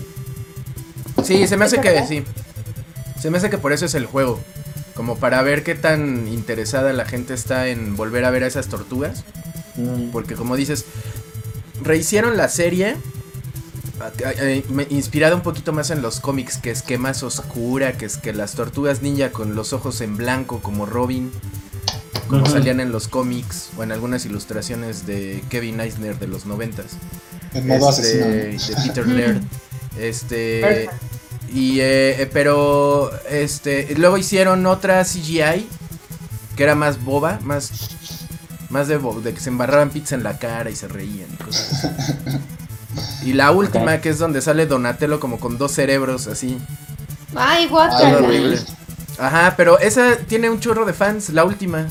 Sí, se me hace ¿Es que sí. Se me hace que por eso es el juego. Como para ver qué tan interesada la gente está en volver a ver a esas tortugas. Mm, Porque como dices, rehicieron la serie inspirada un poquito más en los cómics, que es que más oscura, que es que las tortugas ninja con los ojos en blanco como Robin, como salían en los cómics o en algunas ilustraciones de Kevin Eisner de los noventas. En modo Este, asesino. de Peter Laird. Este Perfect. y eh, eh, pero este luego hicieron otra CGI que era más boba, más más de, bo- de que se embarraban pizza en la cara y se reían y cosas así. Y la última que es donde sale Donatello como con dos cerebros así. Ay, horrible. Ajá, pero esa tiene un chorro de fans, la última,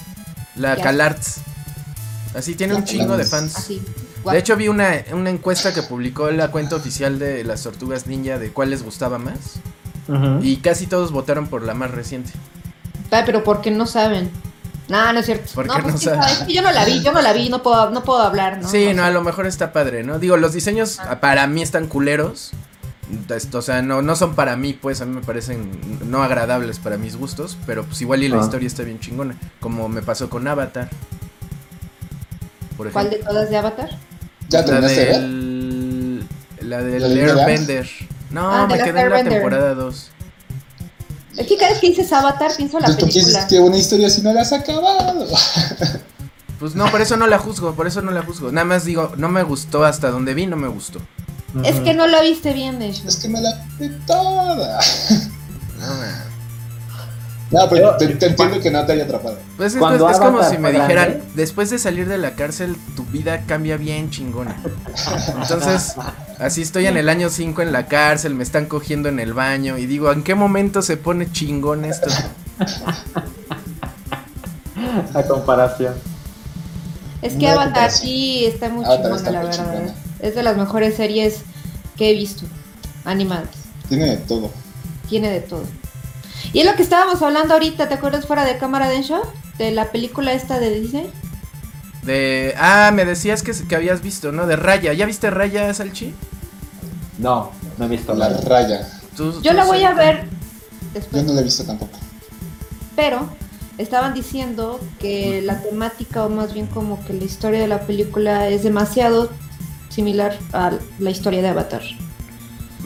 la Ya. CalArts. Así tiene un chingo de fans. Así. De hecho vi una, una encuesta que publicó la cuenta oficial de las tortugas ninja de cuál les gustaba más. Y casi todos votaron por la más reciente. Ah, pero ¿por qué no saben? No, no es cierto. ¿Por no, pues no que Yo no la vi, yo no la vi, no puedo, no puedo hablar, ¿no? Sí, no, a lo mejor está padre, ¿no? Digo, los diseños Ah. para mí están culeros. Esto, o sea, no, no son para mí, pues a mí me parecen no agradables para mis gustos, pero pues igual y la Ah. historia está bien chingona, como me pasó con Avatar. Por ¿Cuál de todas de Avatar? ¿Ya la del la del ¿La de Neil Airbender. No, Ah, me quedé en la temporada 2. Es que cada vez que dices Avatar pienso en la Pues porque película. dices que una historia si no la has acabado. Pues no, por eso no la juzgo, por eso no la juzgo. Nada más digo, no me gustó hasta donde vi, no me gustó. Es que no la viste bien, de hecho. Es que me la vi toda. No, man. No, pero Yo- te, te entiendo que no te haya atrapado. Pues es, Cuando es como si me dijeran, grande. después de salir de la cárcel, tu vida cambia bien chingona. Entonces, así estoy en el año 5 en la cárcel, me están cogiendo en el baño y digo, ¿en qué momento se pone chingón esto? La comparación. Es que No, Avatar sí está muy Avatar chingona, está la muy verdad. chingona. Es de las mejores series que he visto, animadas. Tiene de todo. Tiene de todo. Y es lo que estábamos hablando ahorita, ¿te acuerdas fuera de cámara de show? De la película esta de Disney. De, ah, me decías que, que habías visto, ¿no? De Raya, ¿ya viste Raya, Salchi? No, no he visto La raya. Tú- Yo tú la voy a ver Yo después. no la he visto tampoco. Pero estaban diciendo que la temática, o más bien como que la historia de la película es demasiado similar a la historia de Avatar.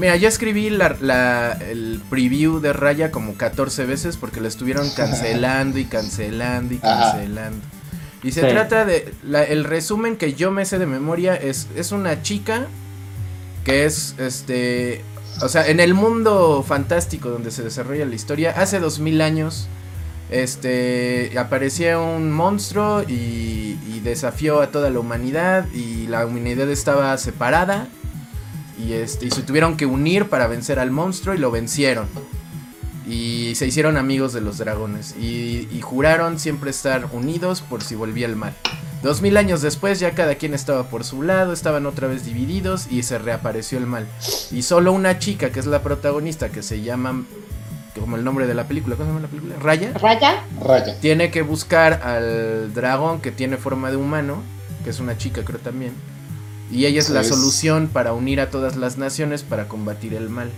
Mira, yo escribí la, la- el preview de Raya como 14 veces porque la estuvieron cancelando y cancelando y Ajá. cancelando. Y se Sí. trata de. la- el resumen que yo me sé de memoria es. Es una chica que es este. O sea, en el mundo fantástico donde se desarrolla la historia, hace dos mil años. Este aparecía un monstruo y, y desafió a toda la humanidad. Y la humanidad estaba separada. Y este. Y se tuvieron que unir para vencer al monstruo. Y lo vencieron. Y se hicieron amigos de los dragones. Y, y juraron siempre estar unidos por si volvía el mal. Dos mil años después ya cada quien estaba por su lado, estaban otra vez divididos y se reapareció el mal. Y solo una chica que es la protagonista, que se llama, como el nombre de la película, ¿cómo se llama la película? Raya. Raya, Raya. Tiene que buscar al dragón que tiene forma de humano, que es una chica creo también. Y ella es la Es- solución para unir a todas las naciones para combatir el mal.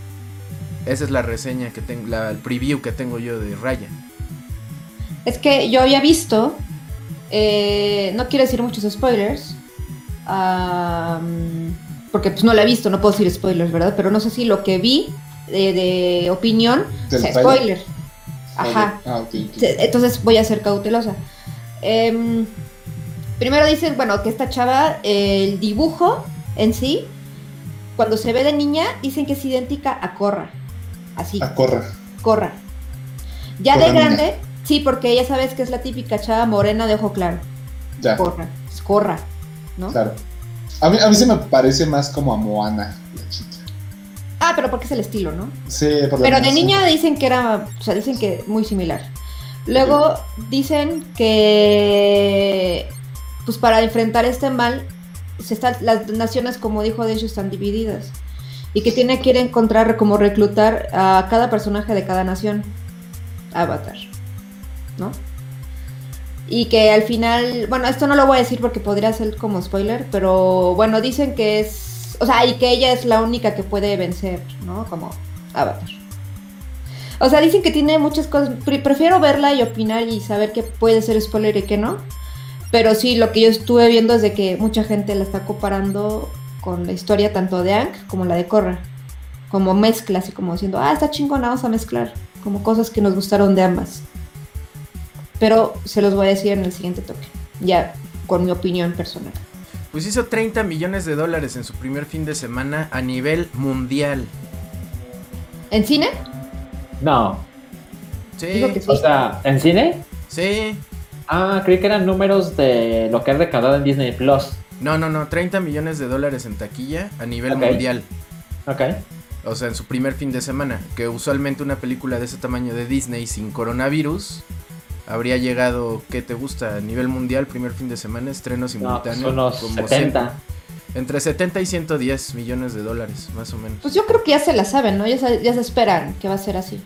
Esa es la reseña que tengo, la, el preview que tengo yo de Raya. es que yo había visto, eh, no quiero decir muchos spoilers, porque pues no la he visto, no puedo decir spoilers, ¿verdad? Pero no sé si lo que vi de, de opinión ¿Del sea trailer? spoiler. Ajá. Ah, Entonces voy a ser cautelosa. Em, primero dicen, bueno, que esta chava, eh, el dibujo en sí, cuando se ve de niña, dicen que es idéntica a Corra. Así, A corra. Corra. Ya Corra de niña. grande, sí, porque ya sabes que es la típica chava morena de ojo claro. Ya, Corra, es Corra, ¿no? claro. A mí, a mí se me parece más como a Moana, la chica. Ah, pero porque es el estilo, ¿no? Sí, por Pero de niña dicen que era, o sea, dicen que muy similar. Luego dicen que, pues para enfrentar este mal, se las naciones, como dijo de hecho, están divididas. Y que tiene que ir a encontrar, como reclutar a cada personaje de cada nación. Avatar. ¿No? Y que al final, bueno, esto no lo voy a decir porque podría ser como spoiler, pero bueno, dicen que es, o sea, y que ella es la única que puede vencer, ¿no? Como Avatar. O sea, dicen que tiene muchas cosas, pre- prefiero verla y opinar y saber que puede ser spoiler y que no. Pero sí, lo que yo estuve viendo es de que mucha gente la está comparando con la historia tanto de Ang como la de Korra. Como mezcla, así como diciendo, ah, está chingona, vamos a mezclar. Como cosas que nos gustaron de ambas. Pero se los voy a decir en el siguiente toque. Ya con mi opinión personal. Pues hizo 30 millones de dólares en su primer fin de semana a nivel mundial. ¿En cine? No. Sí. O sea, ¿en cine? sí. Ah, creí que eran números de lo que ha recaudado en Disney Plus. No, no, no, 30 millones de dólares en taquilla a nivel Ok. mundial. Ok. O sea, en su primer fin de semana. Que usualmente una película de ese tamaño de Disney sin coronavirus habría llegado, ¿qué te gusta? A nivel mundial, primer fin de semana, estreno No, pues simultáneo. unos como 70. cien- entre 70 y 110 millones de dólares, más o menos. Pues yo creo que ya se la saben, ¿no? Ya se, ya se esperan que va a ser así.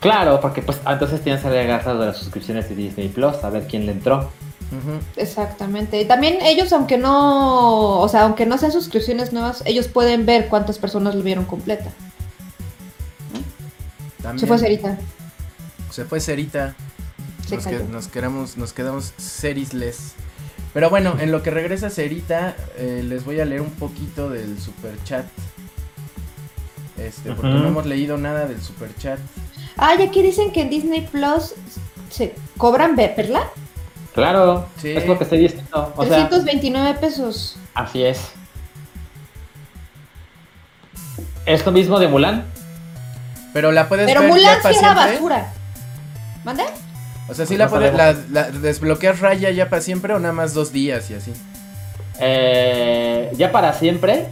Claro, porque pues entonces tienes que agregar las de las suscripciones de Disney Plus, a ver quién le entró. Exactamente. Y también ellos, aunque no, o sea, aunque no sean suscripciones nuevas, ellos pueden ver cuántas personas lo vieron completa. También. Se fue Cerita. Se fue Cerita. Se Nos, que- nos quedamos, nos quedamos serisless. Pero bueno, en lo que regresa Cerita, eh, les voy a leer un poquito del super chat. Este, porque no hemos leído nada del super chat. Ah, y aquí dicen que en Disney Plus se cobran ¿verdad? Claro, Sí. es lo que estoy diciendo. O sea, 329 pesos. así es. Es lo mismo de Mulan. Pero la puedes Pero ver Mulan ya sí era basura. ¿Mande? O sea, sí Pues la no puedes la, la- desbloqueas raya ya para siempre o nada más dos días y así. Eh, ya para siempre,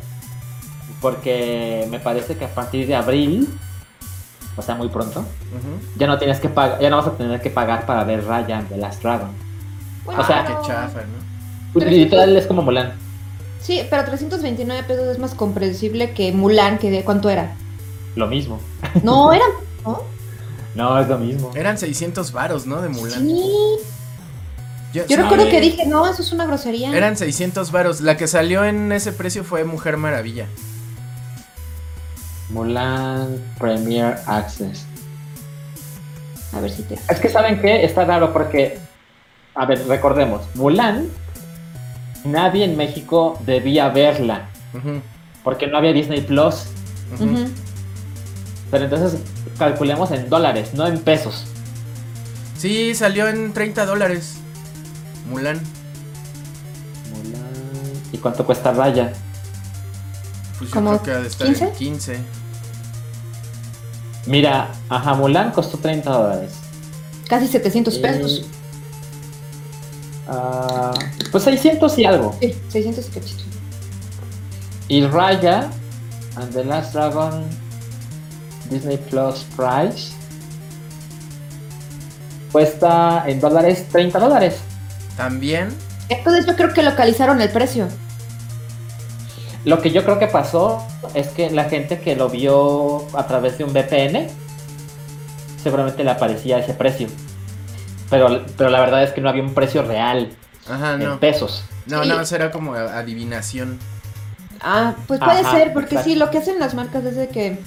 porque me parece que a partir de abril, o sea, muy pronto, ya no tienes que pagar, ya no vas a tener que pagar para ver Ryan de Last Dragon. O sea, Qué chafa, ¿no? Literal es como Mulan. Sí, pero 329 pesos es más comprensible que Mulan, que de cuánto era. Lo mismo. No, eran. ¿no? No, es lo mismo. Eran 600 varos, ¿no? De Mulan. Sí. Yo, Yo recuerdo que dije, no, eso es una grosería. Eran 600 varos. La que salió en ese precio fue Mujer Maravilla. Mulan Premier Access. A ver si te. Es que saben qué, está raro porque, a ver, recordemos, Mulan, nadie en México debía verla porque no había Disney Plus. Pero entonces calculemos en dólares, no en pesos. Sí, salió en 30 dólares. Mulan. Mulan. ¿Y cuánto cuesta Raya? Pues yo ¿Como creo que ha de estar en 15? 15. Mira, ajá, Mulan costó 30 dólares. Casi 700 Y- pesos. ah, pues 600 y algo. Sí, 600 y cachito. Y Raya and the Last Dragon Disney Plus Price cuesta en dólares 30 dólares. También. Entonces yo creo que localizaron el precio. Lo que yo creo que pasó es que la gente que lo vio a través de un VPN seguramente le aparecía ese precio. Pero, pero la verdad es que no había un precio real Ajá, en no. pesos. No, Sí. no, será como a- adivinación. Ah, pues puede Ajá, ser, porque exacto. sí, lo que hacen las marcas es de que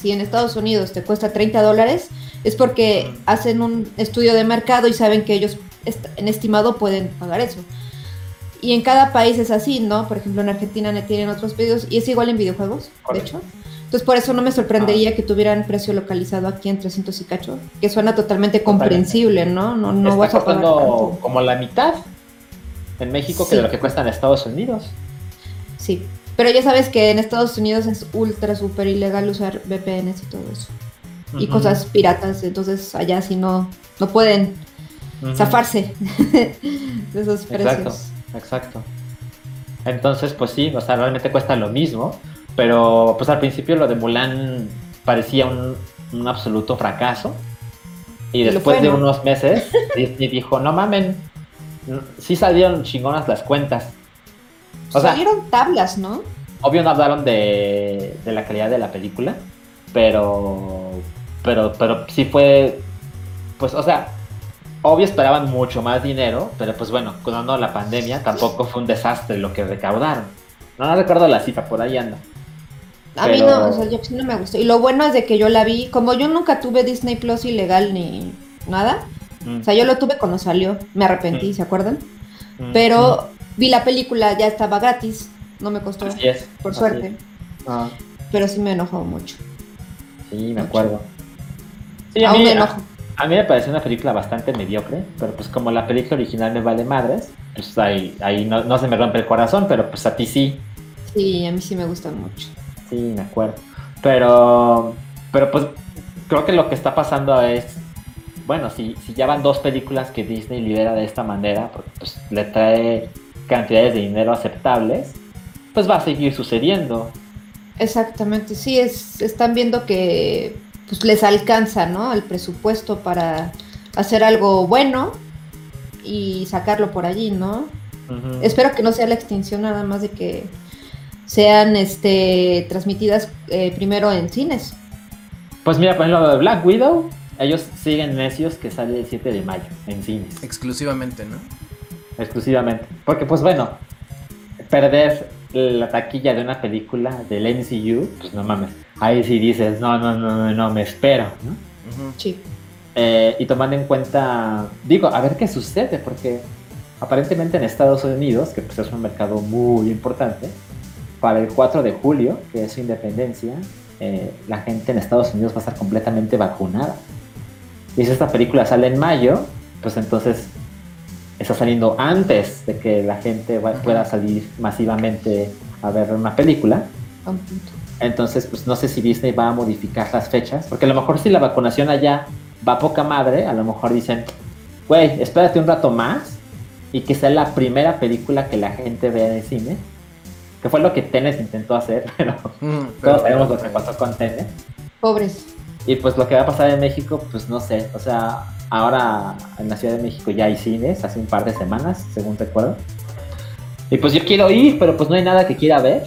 si en Estados Unidos te cuesta 30 dólares, es porque hacen un estudio de mercado y saben que ellos est- en estimado pueden pagar eso. Y en cada país es así, ¿no? Por ejemplo, en Argentina ne- tienen otros pedidos y es igual en videojuegos, Correcto. de hecho. Entonces, por eso no me sorprendería que tuvieran precio localizado aquí en 300 y cacho, que suena totalmente comprensible, ¿no? No, no Está vas a pagar tanto. como la mitad en México que de lo que cuesta en Estados Unidos. Sí, pero ya sabes que en Estados Unidos es ultra, súper ilegal usar VPNs y todo eso. Y cosas piratas, entonces allá sí no, no pueden Ujú. zafarse de esos precios. Exacto, exacto. Entonces, pues sí, o sea, realmente cuesta lo mismo, pero pues al principio lo de Mulan parecía un, un absoluto fracaso. Y después fue, de ¿no? unos meses, Disney dijo, no mamen, sí salieron chingonas las cuentas. O sea, Salieron tablas, ¿no? obvio no hablaron de, de la calidad de la película, pero, pero, pero sí fue, pues, o sea, obvio esperaban mucho más dinero, pero pues bueno, con la pandemia tampoco fue un desastre lo que recaudaron. No, no recuerdo la cifra, por ahí anda. A mí Pero- no, o sea, yo sí no me gustó. Y lo bueno es de que yo la vi, como yo nunca tuve Disney Plus ilegal ni nada, Mm, o sea, yo lo tuve cuando salió, me arrepentí, Mm. ¿se acuerdan? mm, Pero vi la película, ya estaba gratis, no me costó, Así es. por así suerte, es. Ah, pero sí me enojó mucho. sí, me acuerdo. Sí, a Aún mí, me a, enojo. A mí me pareció una película bastante mediocre, pero pues como la película original me vale madres, pues ahí, ahí no, no se me rompe el corazón, pero pues a ti sí. Sí, a mí sí me gusta mucho. Sí, me acuerdo. Pero, pero pues creo que lo que está pasando es, bueno, si, si ya van dos películas que Disney libera de esta manera, porque pues le trae cantidades de dinero aceptables, pues va a seguir sucediendo. Exactamente, sí, es, están viendo que pues, les alcanza, ¿no? El presupuesto para hacer algo bueno y sacarlo por allí, ¿no? Espero que no sea la extinción nada más de que sean este transmitidas eh, primero en cines. Pues mira, por ejemplo, Black Widow ellos siguen necios que sale el 7 de mayo en cines, Exclusivamente, ¿no? exclusivamente. Porque, pues bueno, perder la taquilla de una película del MCU, pues no mames. Ahí sí dices, no, no, no, no, no me espero, ¿no? Sí. Eh, y tomando en cuenta, digo, a ver qué sucede, porque aparentemente en Estados Unidos, que pues es un mercado muy importante, para el 4 de julio, que es su independencia, eh, la gente en Estados Unidos va a estar completamente vacunada. Y si esta película sale en mayo, pues entonces está saliendo antes de que la gente va- pueda salir masivamente a ver una película. a un punto. Entonces, pues no sé si Disney va a modificar las fechas, porque a lo mejor si la vacunación allá va poca madre, a lo mejor dicen, güey, espérate un rato más y que sea la primera película que la gente vea en el cine, que fue lo que Tenet intentó hacer, pero Mm, pero- todos sabemos lo que pasó con Tenet. Pobres. Y pues lo que va a pasar en México, pues no sé, o sea, ahora en la Ciudad de México ya hay cines, hace un par de semanas, según recuerdo. Y pues yo quiero ir, pero pues no hay nada que quiera ver.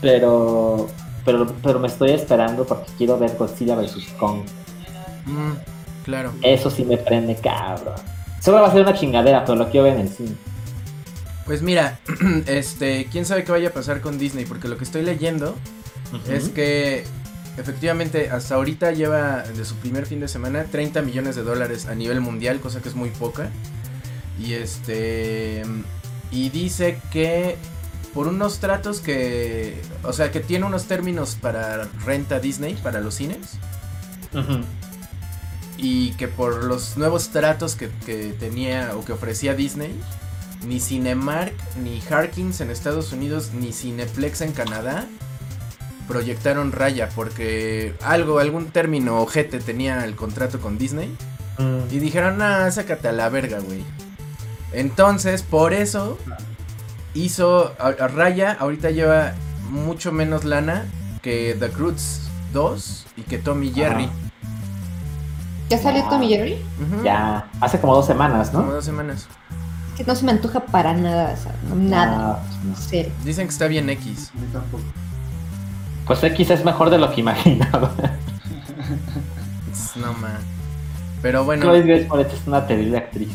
Pero, pero, pero me estoy esperando porque quiero ver Godzilla vs. Kong. Mm, claro. Eso sí me prende, cabrón. Solo va a ser una chingadera, pero lo quiero ver en el cine. Pues mira, este, quién sabe qué vaya a pasar con Disney, porque lo que estoy leyendo es que efectivamente hasta ahorita lleva de su primer fin de semana 30 millones de dólares a nivel mundial, cosa que es muy poca. Y este y dice que por unos tratos que, o sea, que tiene unos términos para renta Disney para los cines Ujú. y que por los nuevos tratos que, que tenía o que ofrecía Disney, ni Cinemark, ni Harkins en Estados Unidos, ni Cineplex en Canadá proyectaron raya porque algo, algún término ojete tenía el contrato con Disney y dijeron, nah, sácate a la verga, güey. Entonces, por eso hizo a, a Raya, ahorita lleva mucho menos lana que The Croods 2 y que Tommy Jerry. Ajá. ¿Ya salió. Tommy Jerry? Ya, hace como dos semanas, Como ¿no? dos semanas. Que no se me antoja para nada, o sea, nada. Ah, no. Cero. Dicen que está bien X. A mí tampoco. Pues X es mejor de lo que imaginaba. No man. Pero bueno, Chloe Grace Moretz es una terrible actriz.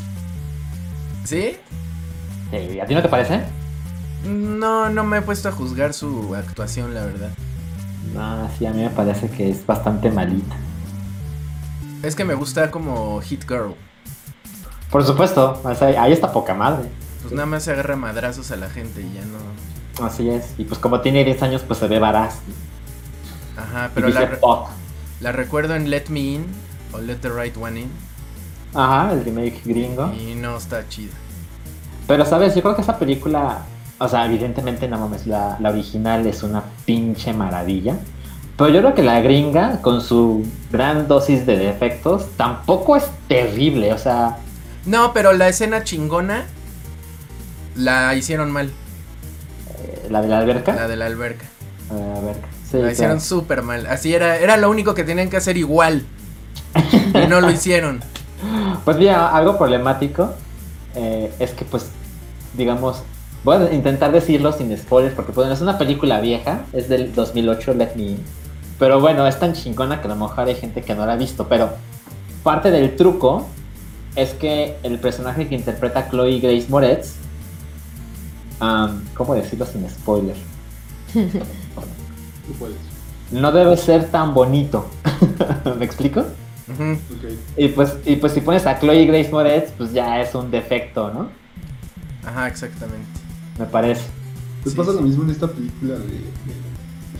¿sí? Sí, ¿A ti no te parece? No, no me he puesto a juzgar su actuación, la verdad. No, sí, a mí me parece que es bastante malita. Es que me gusta como Hit Girl. Por supuesto, o sea, ahí está poca madre. Pues nada más se agarra madrazos a la gente y ya no. Así es. Y pues como tiene 10 años, pues se ve varaz. Ajá, Pero la, dice re- pop. la recuerdo en Let Me In o Let the Right One In Ajá, el remake gringo. y no está chida. Pero sabes, yo creo que esa película, o sea, evidentemente no mames, la, la original es una pinche maravilla. Pero yo creo que la gringa, con su gran dosis de defectos, tampoco es terrible. O sea, No, pero la escena chingona la hicieron mal, eh, la de la alberca. la de la alberca. La de la alberca. Sí, la hicieron claro. súper mal. Así era, era lo único que tenían que hacer igual. Y no lo hicieron. Pues mira, algo problemático eh, es que pues, digamos, voy a intentar decirlo sin spoilers porque pues, es una película vieja, es del 2008, Let Me In. Pero bueno, es tan chingona que a lo mejor hay gente que no la ha visto, pero parte del truco es que el personaje que interpreta Chloe Grace Moretz, am, ¿cómo decirlo sin spoiler? No debe ser tan bonito. ¿Me explico? Ok. Y pues, y pues si pones a Chloe Grace Moretz, pues ya es un defecto, ¿no? Ajá, exactamente. Me parece. Pues Sí, pasa sí. lo mismo en esta película de, de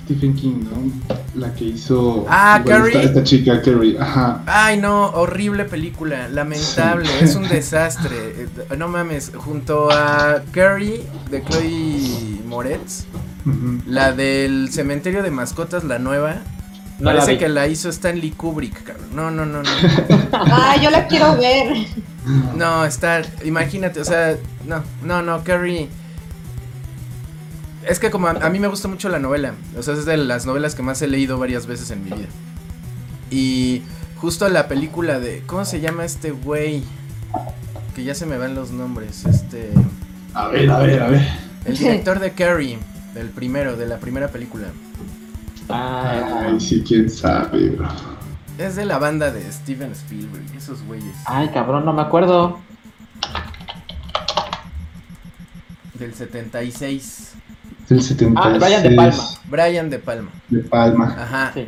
Stephen King, ¿no? La que hizo. Ah, Carrie. Esta, esta chica, Carrie. Ajá. Ay, no, horrible película, lamentable, es un desastre. Eh, No mames, junto a Carrie de Chloe Moretz, la del cementerio de mascotas, la nueva, No parece que la hizo Stanley Kubrick, cabrón. No, no, no, no. Ah, yo la quiero ver. No, está, imagínate, o sea, no, no, no, Carrie. Es que como a, a mí me gusta mucho la novela, o sea, es de las novelas que más he leído varias veces en mi vida. Y justo la película de, ¿cómo se llama este güey? Que ya se me van los nombres, este, A ver, a ver, a ver. el director de Carrie, del primero, de la primera película. Ah, Ay, sí, quién sabe, bro. Es de la banda de Steven Spielberg, esos güeyes. Ay, cabrón, no me acuerdo. Del 76. Del 76. Ah, Brian De Palma. Brian De Palma. De Palma. Ajá. Sí.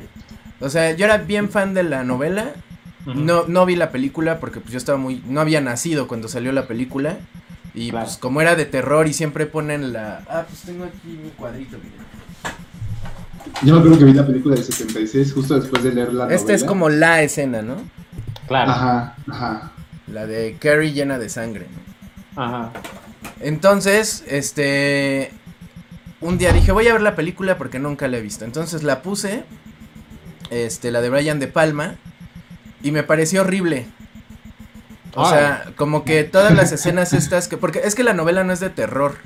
O sea, yo era bien fan de la novela. No, no vi la película porque pues yo estaba muy... No había nacido cuando salió la película. Y Claro. pues como era de terror y siempre ponen la... Ah, pues tengo aquí mi cuadrito, miren. Yo me acuerdo que vi la película del 76 justo después de leer la novela. Esta es como la escena, ¿no? Claro. Ajá, ajá. La de Carrie llena de sangre. ¿no? Ajá. Entonces, este... Un día dije, voy a ver la película porque nunca la he visto. Entonces la puse, este, la de Brian De Palma, y me pareció horrible. O Ay. sea, como que todas las escenas estas que... Porque es que la novela no es de terror.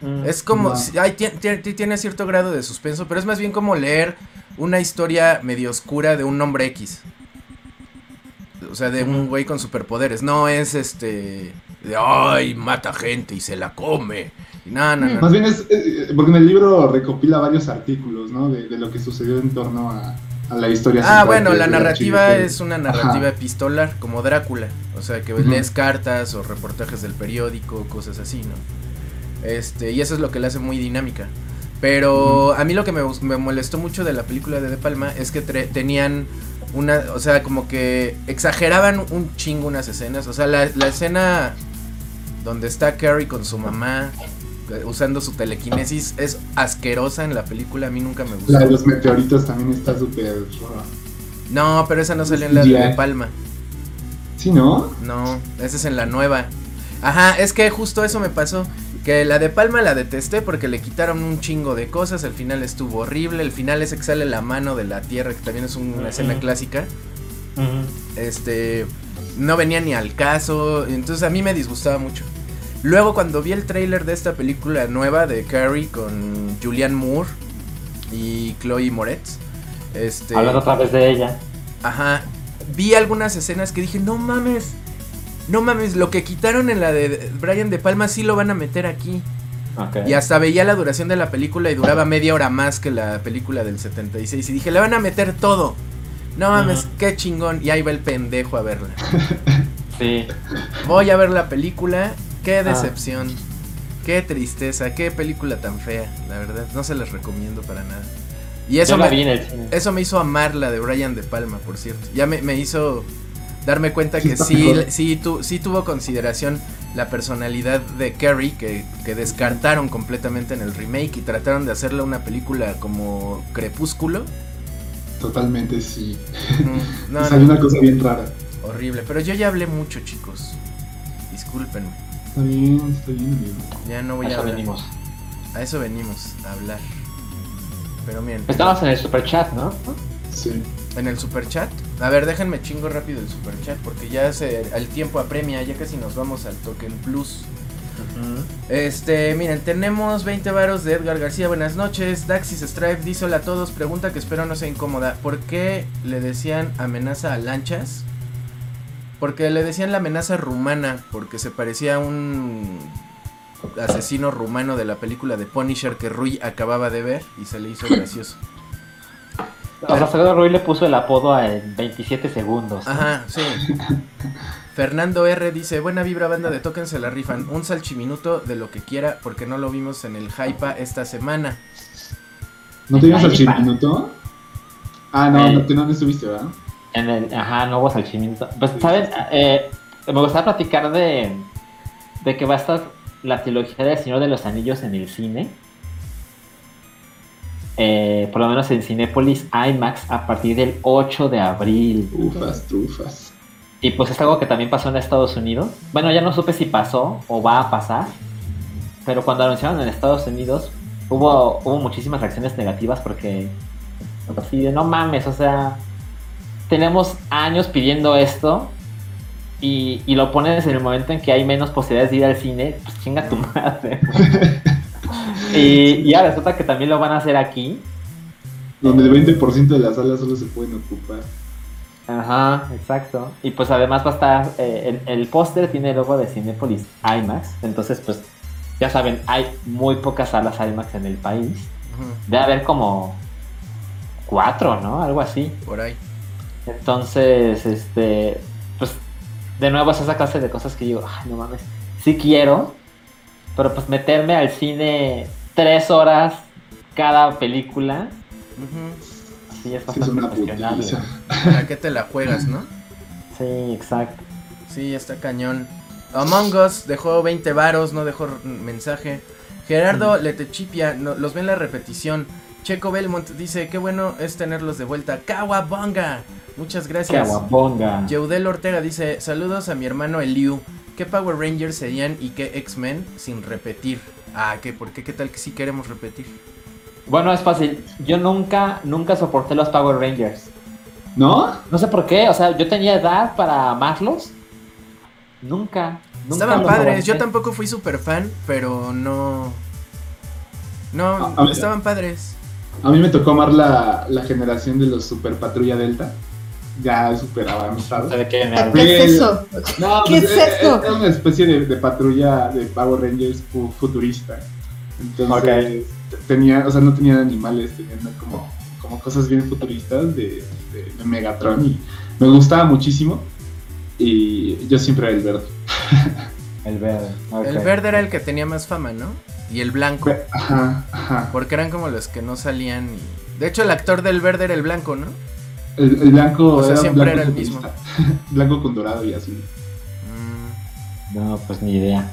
Mm. Es como... No. si- ay, ti- ti- tiene cierto grado de suspenso, pero es más bien como leer una historia medio oscura de un hombre X. O sea, de un güey con superpoderes. No es este... De, ay, mata gente y se la come. Y no, no, no. Más bien es, eh, porque en el libro recopila varios artículos, ¿no? De, de lo que sucedió en torno a, a la historia. Ah, bueno, la narrativa es una narrativa Ajá. epistolar, como Drácula. O sea, que Ujú. lees cartas o reportajes del periódico, cosas así, ¿no? Este, y eso es lo que la hace muy dinámica. Pero a mí lo que me, me molestó mucho de la película de De Palma es que tenían una, o sea, como que exageraban un chingo unas escenas. O sea, la, la escena donde está Carrie con su mamá usando su telequinesis es asquerosa en la película. A mí nunca me gustó. La de los meteoritos también está súper. No, pero esa no salió en la de Palma. ¿Sí, no? No, esa es en la nueva. Ajá, es que justo eso me pasó. Que la de Palma la detesté porque le quitaron un chingo de cosas. El final estuvo horrible. El final ese que sale la mano de la tierra, que también es un- una escena clásica. Este. No venía ni al caso. Entonces a mí me disgustaba mucho. Luego, cuando vi el tráiler de esta película nueva de Carrie con Julianne Moore y Chloe Moretz. Este. Hablando otra vez de ella. Ajá. Vi algunas escenas que dije, no mames. No mames, lo que quitaron en la de Brian De Palma sí lo van a meter aquí. Y hasta veía la duración de la película y duraba media hora más que la película del 76. Y dije, le van a meter todo. No mames, qué chingón. Y ahí va el pendejo a verla. Sí. Voy a ver la película. Qué Ah. decepción. Qué tristeza. Qué película tan fea. La verdad, no se les recomiendo para nada. Y eso me, el eso hizo amar la de Brian De Palma, por cierto. Ya me, me hizo darme cuenta que sí, mejor. sí, tu- sí tuvo consideración la personalidad de Carrie, que, que descartaron completamente en el remake y trataron de hacerle una película como Crepúsculo. Totalmente sí. Mm, No, Salió no, una cosa bien rara. horrible. Pero yo ya hablé mucho, chicos. Discúlpenme. Está bien, está bien, amigo. Ya no voy A a eso hablar. venimos. A eso venimos, a hablar. Pero miren, Estamos en el super chat, ¿no? Sí. en el super chat. A ver, déjenme chingo rápido el super chat porque ya se, el tiempo apremia, ya casi nos vamos al Token Plus. Este, miren, tenemos 20 varos de Edgar García, buenas noches. Daxis Stripe dice hola a todos, pregunta que espero no sea incómoda. ¿Por qué le decían amenaza a lanchas? Porque le decían la amenaza rumana, porque se parecía a un asesino rumano de la película de Punisher que Rui acababa de ver y se le hizo gracioso. O sea, Salvador Roy le puso el apodo en 27 segundos. ¿no? Ajá, sí. Fernando R dice, buena vibra banda de Token se la rifan. Un salchiminuto de lo que quiera porque no lo vimos en el Hypa esta semana. ¿No te ibas al Ay, chiminuto? Ah, no, Eh. no, que no, no estuviste, ¿verdad? En el, ajá, no hubo salchimiento. Pues, ¿saben? Eh, me gustaría platicar de, de que va a estar la trilogía del Señor de los Anillos en el cine. Eh, por lo menos en Cinépolis IMAX a partir del 8 de abril. Trufas, trufas. Y pues es algo que también pasó en Estados Unidos. Bueno, ya no supe si pasó o va a pasar. Pero cuando anunciaron en Estados Unidos, hubo, hubo muchísimas reacciones negativas porque así de no mames, o sea, tenemos años pidiendo esto y, y lo pones en el momento en que hay menos posibilidades de ir al cine, pues chinga tu madre. y, y ya resulta que también lo van a hacer aquí. Donde el 20% de las salas solo se pueden ocupar. Ajá, exacto. Y pues además va a estar, eh, el, el póster tiene el logo de Cinepolis IMAX, entonces pues ya saben, hay muy pocas salas IMAX en el país. Debe haber como cuatro, ¿no? Algo así. por ahí. Entonces, este, pues, de nuevo es esa clase de cosas que digo, ay, no mames, sí quiero, pero pues meterme al cine tres horas cada película, sí es Sí, es bastante una cuestionable. putiza. ¿Para qué te la juegas, no? Sí, exacto. Sí, está cañón. Among Us dejó 20 varos, no dejó mensaje. Gerardo Letechipia, no, los ve en la repetición. Checo Belmont dice, qué bueno es tenerlos de vuelta. Kawabonga. Muchas gracias. aguaponga. Yeudel Ortega dice, saludos a mi hermano Eliu. ¿Qué Power Rangers serían y qué X-Men sin repetir? Ah, ¿qué? ¿Por qué? ¿Qué tal que sí queremos repetir? Bueno, es fácil. Yo nunca, nunca soporté los Power Rangers. ¿No? No sé por qué, o sea, yo tenía edad para amarlos. Nunca. nunca Estaban padres, aguanté. yo tampoco fui super fan, pero no... No, A- estaban padres. A mí me tocó amar la, la generación de los Super Patrulla Delta. Ya super avanzados. de qué. ¿Qué es eso? No, ¿Qué pues, es esto? Era una especie de, de patrulla de Power Rangers fu- futurista. Entonces, tenía, o sea, no tenían animales, tenían como, como cosas bien futuristas de, de- de Megatron y me gustaba muchísimo. Y yo siempre era el verde. El verde. El verde era el que tenía más fama, ¿no? Y el blanco. Ajá, ajá. Porque eran como los que no salían. y- De hecho, el actor del verde era el blanco, ¿no? El, el blanco O sea, era siempre blanco era el futurista. blanco con dorado y así. Mm, No, pues ni idea.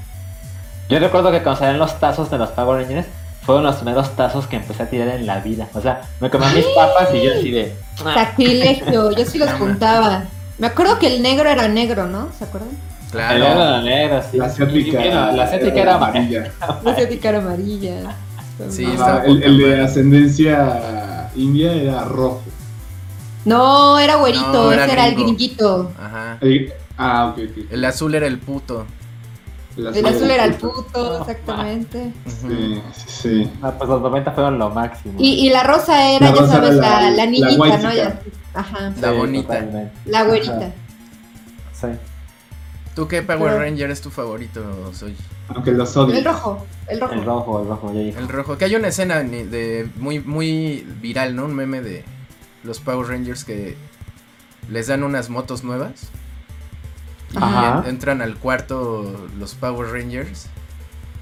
Yo recuerdo que cuando salían los tazos de los Power Rangers, fueron los primeros tazos que empecé a tirar en la vida. O sea, me comía mis papas y yo así de. Sacrilegio, yo sí los juntaba. Me acuerdo que el negro era negro, ¿no? ¿Se acuerdan? Claro. negro era sí. La asiática. La era amarilla. La asiática era amarilla. Sí, Ajá, el, el de ascendencia india era rojo. No, era güerito, No, era ese era el gringuito. Ajá. El- ah, ok, ok. El azul era el puto. El El azul era el puto. puto, exactamente. Sí, sí, sí. Ah, pues los 90 fueron lo máximo. Y, y la rosa era, La ya rosa sabes, era la- la, la la niñita, ¿no? Ya- Ajá, La bonita. totalmente. la güerita. Sí. ¿Tú qué Power Pero- Ranger es tu favorito, Soy? Aunque los odio. El rojo, el rojo. El rojo, el rojo, ya. El rojo. Que hay una escena de muy, muy viral, ¿no? Un meme de los Power Rangers que les dan unas motos nuevas. Y Ajá. entran al cuarto los Power Rangers.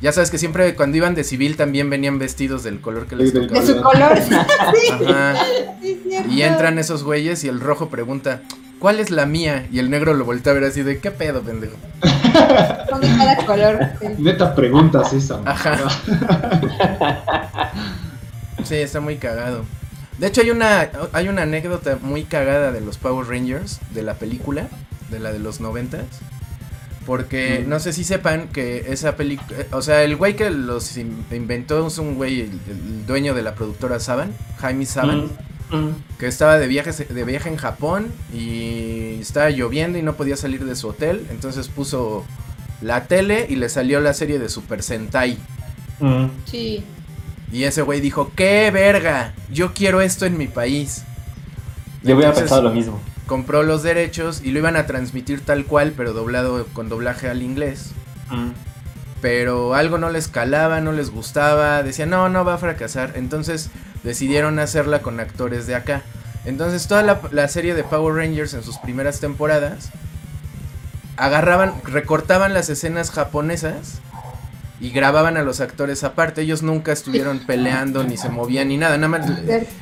Ya sabes que siempre cuando iban de civil también venían vestidos del color que les tocaba. De su color. Ajá. Sí. Y entran esos güeyes y el rojo pregunta, ¿cuál es la mía? Y el negro lo voltea a ver así de, ¿qué pedo, pendejo? Son de cada color. Neta preguntas esa. Ajá. Sí, está muy cagado. De hecho, hay una, hay una anécdota muy cagada de los Power Rangers, de la película, de la de los noventas. Porque no sé si sepan que esa película, o sea, el güey que los in- inventó es un güey, el, el dueño de la productora Saban, Jaime Saban. Mm. Que estaba de viaje, de viaje en Japón y estaba lloviendo y no podía salir de su hotel. Entonces puso la tele y le salió la serie de Super Sentai. Mm. Sí. Y ese güey dijo, ¡qué verga! Yo quiero esto en mi país. Yo hubiera pensado lo mismo. Compró los derechos y lo iban a transmitir tal cual, pero doblado con doblaje al inglés. Mm. Pero algo no les calaba, no les gustaba. Decían, no, no va a fracasar. Entonces decidieron hacerla con actores de acá. Entonces toda la, la serie de Power Rangers en sus primeras temporadas agarraban, recortaban las escenas japonesas y grababan a los actores aparte. Ellos nunca estuvieron peleando, ni se movían, ni nada. Nada más.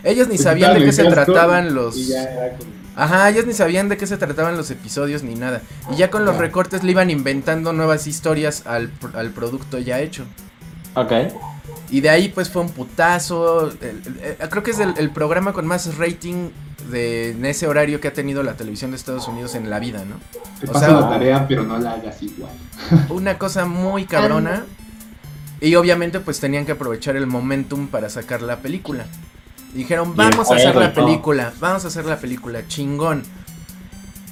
Ellos ni Se sabían de qué se trataban los. Ajá, ellos ni sabían de qué se trataban los episodios ni nada. Y ya con los recortes le iban inventando nuevas historias al, pr- al producto ya hecho. Ok. Y de ahí pues fue un putazo. el- el- el- creo que es el, el programa con más rating de en ese horario que ha tenido la televisión de Estados Unidos en la vida, ¿no? Te O paso sea- la tarea, pero no la hagas igual. Una cosa muy cabrona. Y obviamente pues tenían que aprovechar el momentum para sacar la película. Dijeron, vamos a hacer la película, vamos a hacer la película, chingón.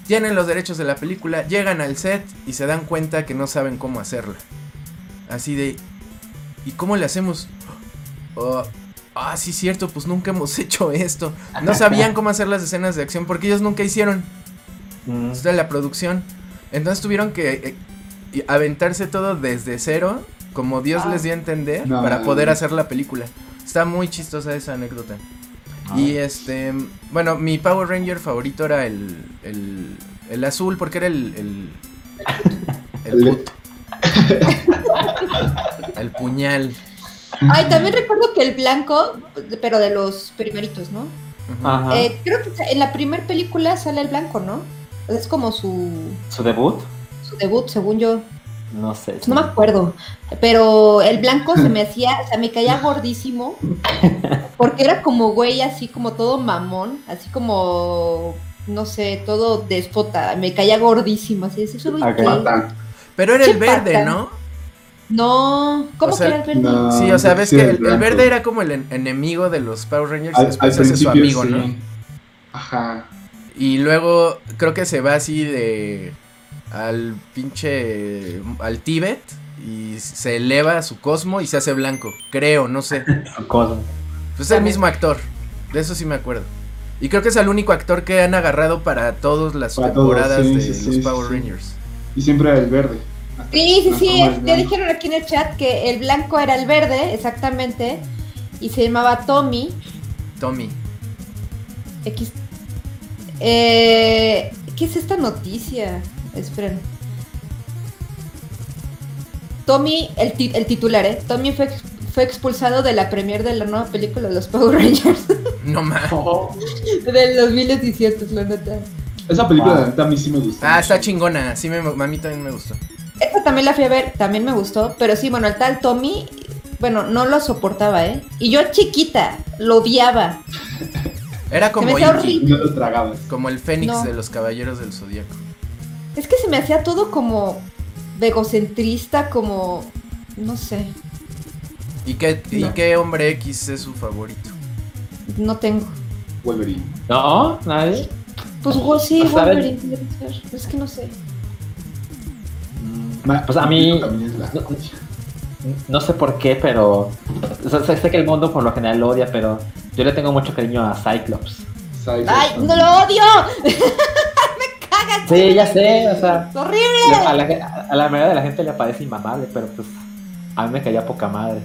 Tienen los derechos de la película, llegan al set y se dan cuenta que no saben cómo hacerla. Así de, ¿y cómo le hacemos? Oh, ah, sí, cierto, pues nunca hemos hecho esto. No sabían cómo hacer las escenas de acción porque ellos nunca hicieron. Mm. Es de la producción. Entonces tuvieron que eh, aventarse todo desde cero, como Dios les dio a entender, No, para poder no. hacer la película. Está muy chistosa esa anécdota. Y este, bueno, mi Power Ranger favorito era el, el, el azul porque era el, el, el, El-. el puñal. Ay, también recuerdo que el blanco, pero de los primeritos, ¿no? Ajá. Eh, creo que en la primera película sale el blanco, ¿no? Es como su, ¿Su debut? su debut, según yo. No sé. No me acuerdo. Pero el blanco se me hacía, o sea, me caía gordísimo. Porque era como güey, así como todo mamón, así como, no sé, todo déspota. Me caía gordísimo, así, así solo Ok. Pero era el verde, pata. ¿no? No, ¿cómo O sea, que era el verde? no. Sí, o sea, ves sí, que el verde era como el en- enemigo de los Power Rangers y Al, al después hace su principio amigo, sí. ¿no? Ajá. Y luego creo que se va así de al pinche al Tíbet y se eleva a su cosmo y se hace blanco, creo, no sé. Su cosa. Pues es el mismo actor, de eso sí me acuerdo. Y creo que es el único actor que han agarrado para todas las Para todos, temporadas sí, de los sí, Power sí. Rangers. Y siempre era el verde. Sí, sí, sí, ya dijeron aquí en el chat que el blanco era el verde, exactamente, y se llamaba Tommy. Tommy. X. Eh, ¿Qué es esta noticia? Esperen. Tommy, el, ti- el titular, ¿eh? Tommy fue, ex- fue expulsado de la premier de la nueva película de los Power Rangers No más. del 2017, la neta. Esa película, a mí sí me gustó. Ah, está chingona, sí me, a mí también me gustó. Esta también la fui a ver, también me gustó, pero sí, bueno, el tal Tommy, bueno, no lo soportaba, ¿eh? Y yo chiquita, lo odiaba. Era como no lo como el Fénix No. de los Caballeros del Zodíaco. Es que se me hacía todo como egocentrista, como, no sé, ¿Y qué, ¿Y qué hombre X es su favorito? no tengo. Wolverine. No, nadie. Pues sí, Pues. Wolverine debe ser. Es que no sé. Pues a mí- También es la no- No sé por qué, pero. o sea, sé, que el mundo por lo general lo odia, pero yo le tengo mucho cariño a Cyclops. Cyclops ¡Ay, también. no lo odio! ¡Me cagas! Sí, ya sé, o sea. ¡Es horrible! A la, a la mayoría de la gente le parece inmamable, pero pues. A mí me caía poca madre.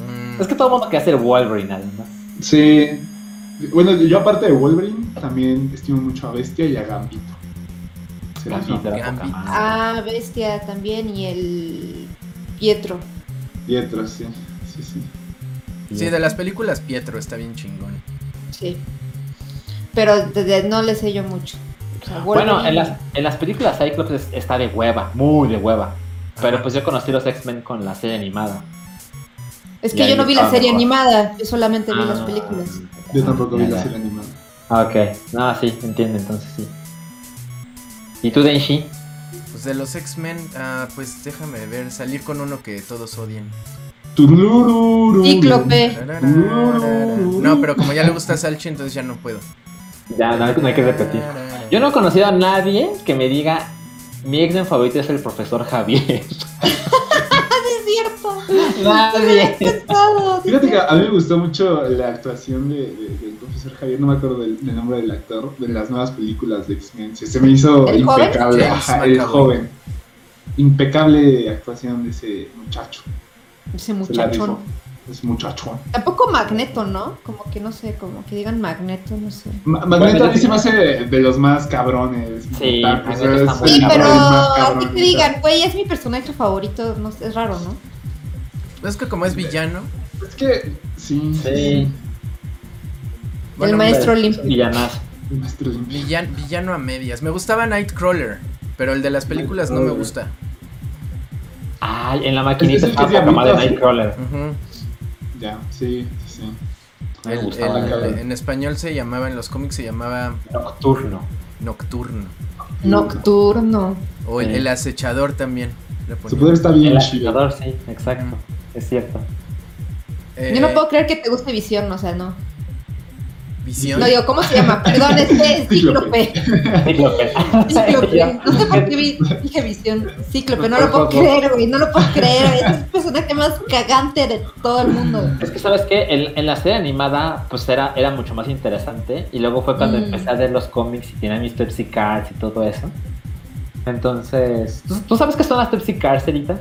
Mm, Es que todo el mundo quiere ser Wolverine, además. Sí. Bueno, yo aparte de Wolverine, también estimo mucho a Bestia y a Gambito. Ah, Bestia también y el Pietro. Pietro, sí. Sí, sí. Sí, de las películas Pietro está bien chingón. Sí. Pero de- de- no le sé yo mucho. O sea, Bueno, en las, en las películas Cyclops es- está de hueva, muy de hueva. Pero pues yo conocí los X-Men con la serie animada. Es que yo no vi la serie mejor. animada, yo solamente vi las Ah, películas. Yo tampoco vi la serie animada. Ah, ok. No, sí, entiendo, entonces sí. ¿Y tú, Denshi? Pues de los X-Men, ah, pues déjame ver, salir con uno que todos odian. Tururururu. Cíclope. No, pero como ya le gusta Salchi, entonces ya no puedo. Ya, no, no hay que repetir. Yo no he conocido a nadie que me diga mi X-Men favorito es el profesor Javier. Cierto. nadie. Fíjate que a mí me gustó mucho la actuación de, de- del profesor Javier, no me acuerdo del, del nombre del actor, de las nuevas películas de X-Men. Se se me hizo ¿El joven? impecable, ajá, el joven. Impecable actuación de ese muchacho. Ese Se la. Ese muchachón. Tampoco Magneto, ¿no? Como que no sé, como que digan Magneto, no sé. Ma- Magneto Bueno, a mí se me hace de los más cabrones. Sí, es Sí, cabrón, pero cabrón más así cabrón, que digan, güey, es mi personaje favorito, no sé, es raro, ¿no? Es que como es villano, Es que, sí. Sí. Bueno, el maestro Pero- limpio. Villanazo. El maestro limpio. villan- villano a medias. Me gustaba Nightcrawler, pero el de las películas no me gusta. Ay, en la maquinita Es el que estaba es poca madre diablito, Nightcrawler. Ujú. Ya, sí, sí, sí. Me El- en español se llamaba, en los cómics se llamaba Nocturno. Nocturno. Nocturno. O el, Sí. el acechador también. Su poder está bien El chido. acechador, sí, exacto. Es cierto. Eh, Yo no puedo creer que te guste Visión, o sea, no. Visión. No digo, ¿cómo se llama? Perdón, es que es Cíclope. Cíclope. Cíclope. No sé por qué vi- dije Visión. Cíclope, no lo puedo creer, güey. No lo puedo creer. Es el personaje más cagante de todo el mundo. Es que, ¿sabes qué? En, en la serie animada, pues era, era mucho más interesante. Y luego fue cuando Mm. empecé a ver los cómics y tenía mis Pepsi Cards y todo eso. Entonces, ¿tú, tú sabes qué son las Pepsi Cards, Erita?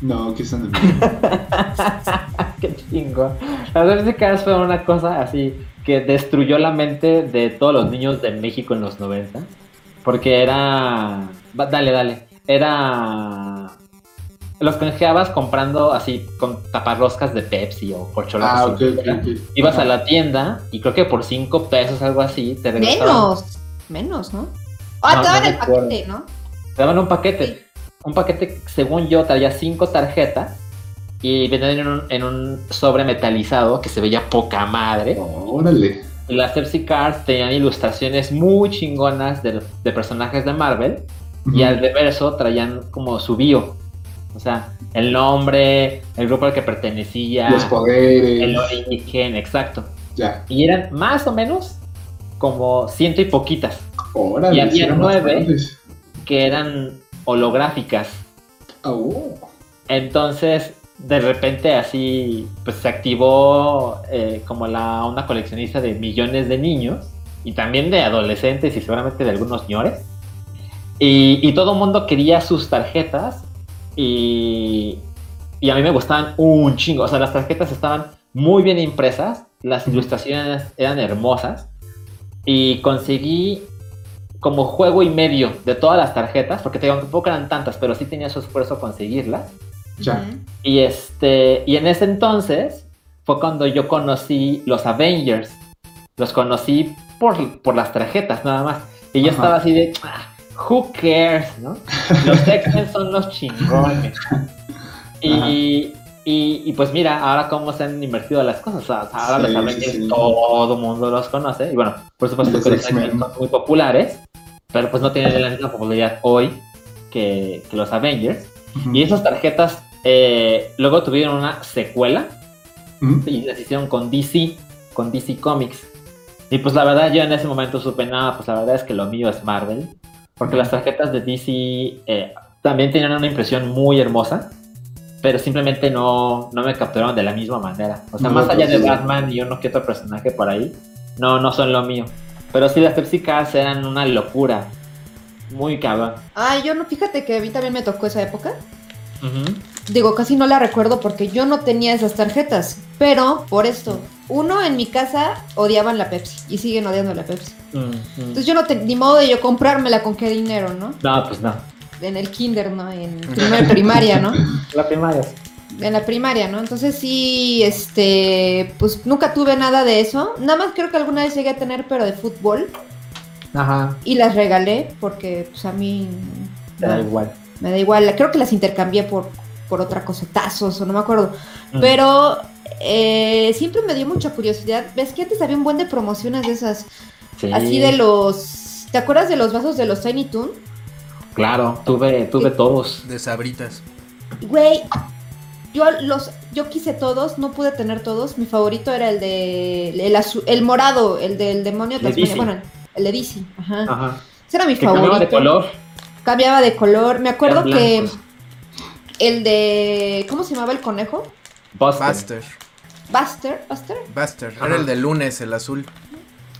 No, ¿qué están de? Qué chingo. Las Pepsi Cards fue una cosa así que destruyó la mente de todos los niños de México en los 90. Porque era. va, Dale, dale. Era. Los canjeabas comprando así con taparroscas de Pepsi o por Ah, ok, ok. Ibas a la tienda y creo que por 5 pesos, algo así, te regresaban. Menos, menos, ¿no? Ah, No, te daban no el recuerdo. paquete, ¿no? Te daban un paquete. Un paquete, según yo, traía cinco tarjetas y venían en un, en un sobre metalizado que se veía poca madre. Órale. Y las Pepsi Cards tenían ilustraciones muy chingonas de, de personajes de Marvel y al reverso traían como su bio. O sea, el nombre, el grupo al que pertenecía, Los el poderes. origen, exacto. Ya. Y eran más o menos como ciento y poquitas, Órale. Y había nueve. bastantes. que eran holográficas. Oh. Entonces, de repente así, pues se activó eh, como la una coleccionista de millones de niños y también de adolescentes y seguramente de algunos señores. Y, y todo el mundo quería sus tarjetas y, y a mí me gustaban un chingo. O sea, las tarjetas estaban muy bien impresas, las ilustraciones eran hermosas y conseguí como juego y medio de todas las tarjetas, porque te digo, tampoco eran tantas, pero sí tenía su esfuerzo conseguirlas. Ya. Y este, y en ese entonces fue cuando yo conocí los Avengers. Los conocí por, por las tarjetas nada más. Y yo Ajá. estaba así de, "Ah, who cares, ¿no? Los X-Men son los chingones. Y, y, y pues mira, ahora cómo se han invertido las cosas. O sea, ahora Sí, los Avengers sí, sí. todo el mundo los conoce. Y bueno, por supuesto que los X-Men. Son muy populares, pero pues no tienen la misma popularidad hoy que, que los Avengers. Y esas tarjetas eh, luego tuvieron una secuela Ujú. y las hicieron con DC, con DC Comics. Y pues la verdad yo en ese momento supe, nada, pues la verdad es que lo mío es Marvel. Porque las tarjetas de DC eh, también tenían una impresión muy hermosa, pero simplemente no, no me capturaron de la misma manera. O sea, No, más allá de. Batman y uno que otro personaje por ahí, no, no son lo mío. Pero sí, las Pepsi Cards eran una locura. Muy cabrón. Ah, yo no, fíjate que a mí también me tocó esa época. Ujú. Digo, casi no la recuerdo porque yo no tenía esas tarjetas. Pero, por esto, uno en mi casa odiaban la Pepsi y siguen odiando la Pepsi. Mm, mm. Entonces yo no tenía ni modo de yo comprármela con qué dinero, ¿no? No, pues no. En el kinder, ¿no? En primer primaria, ¿no? La primaria. En la primaria, ¿no? Entonces sí, este, pues nunca tuve nada de eso. Nada más creo que alguna vez llegué a tener, pero de fútbol. Ajá. Y las regalé porque, pues a mí... Te da igual. me da igual. Creo que las intercambié por, por otra cosa, tazos o no me acuerdo. Mm. Pero eh, siempre me dio mucha curiosidad. ¿Ves que antes había un buen de promociones de esas? Sí. Así de los... ¿Te acuerdas de los vasos de los Tiny Toon? Claro, tuve, tuve todos. De sabritas. Güey, yo los, yo quise todos, no pude tener todos. Mi favorito era el de el, azu- el morado, el del demonio Tasmania. Bueno, el de DC, ajá. Ajá. Ese era mi Que favorito. cambiaba de color. Cambiaba de color. Me acuerdo que. El de ¿cómo se llamaba el conejo? Buster. Buster. Buster, Buster. Era el de lunes, el azul.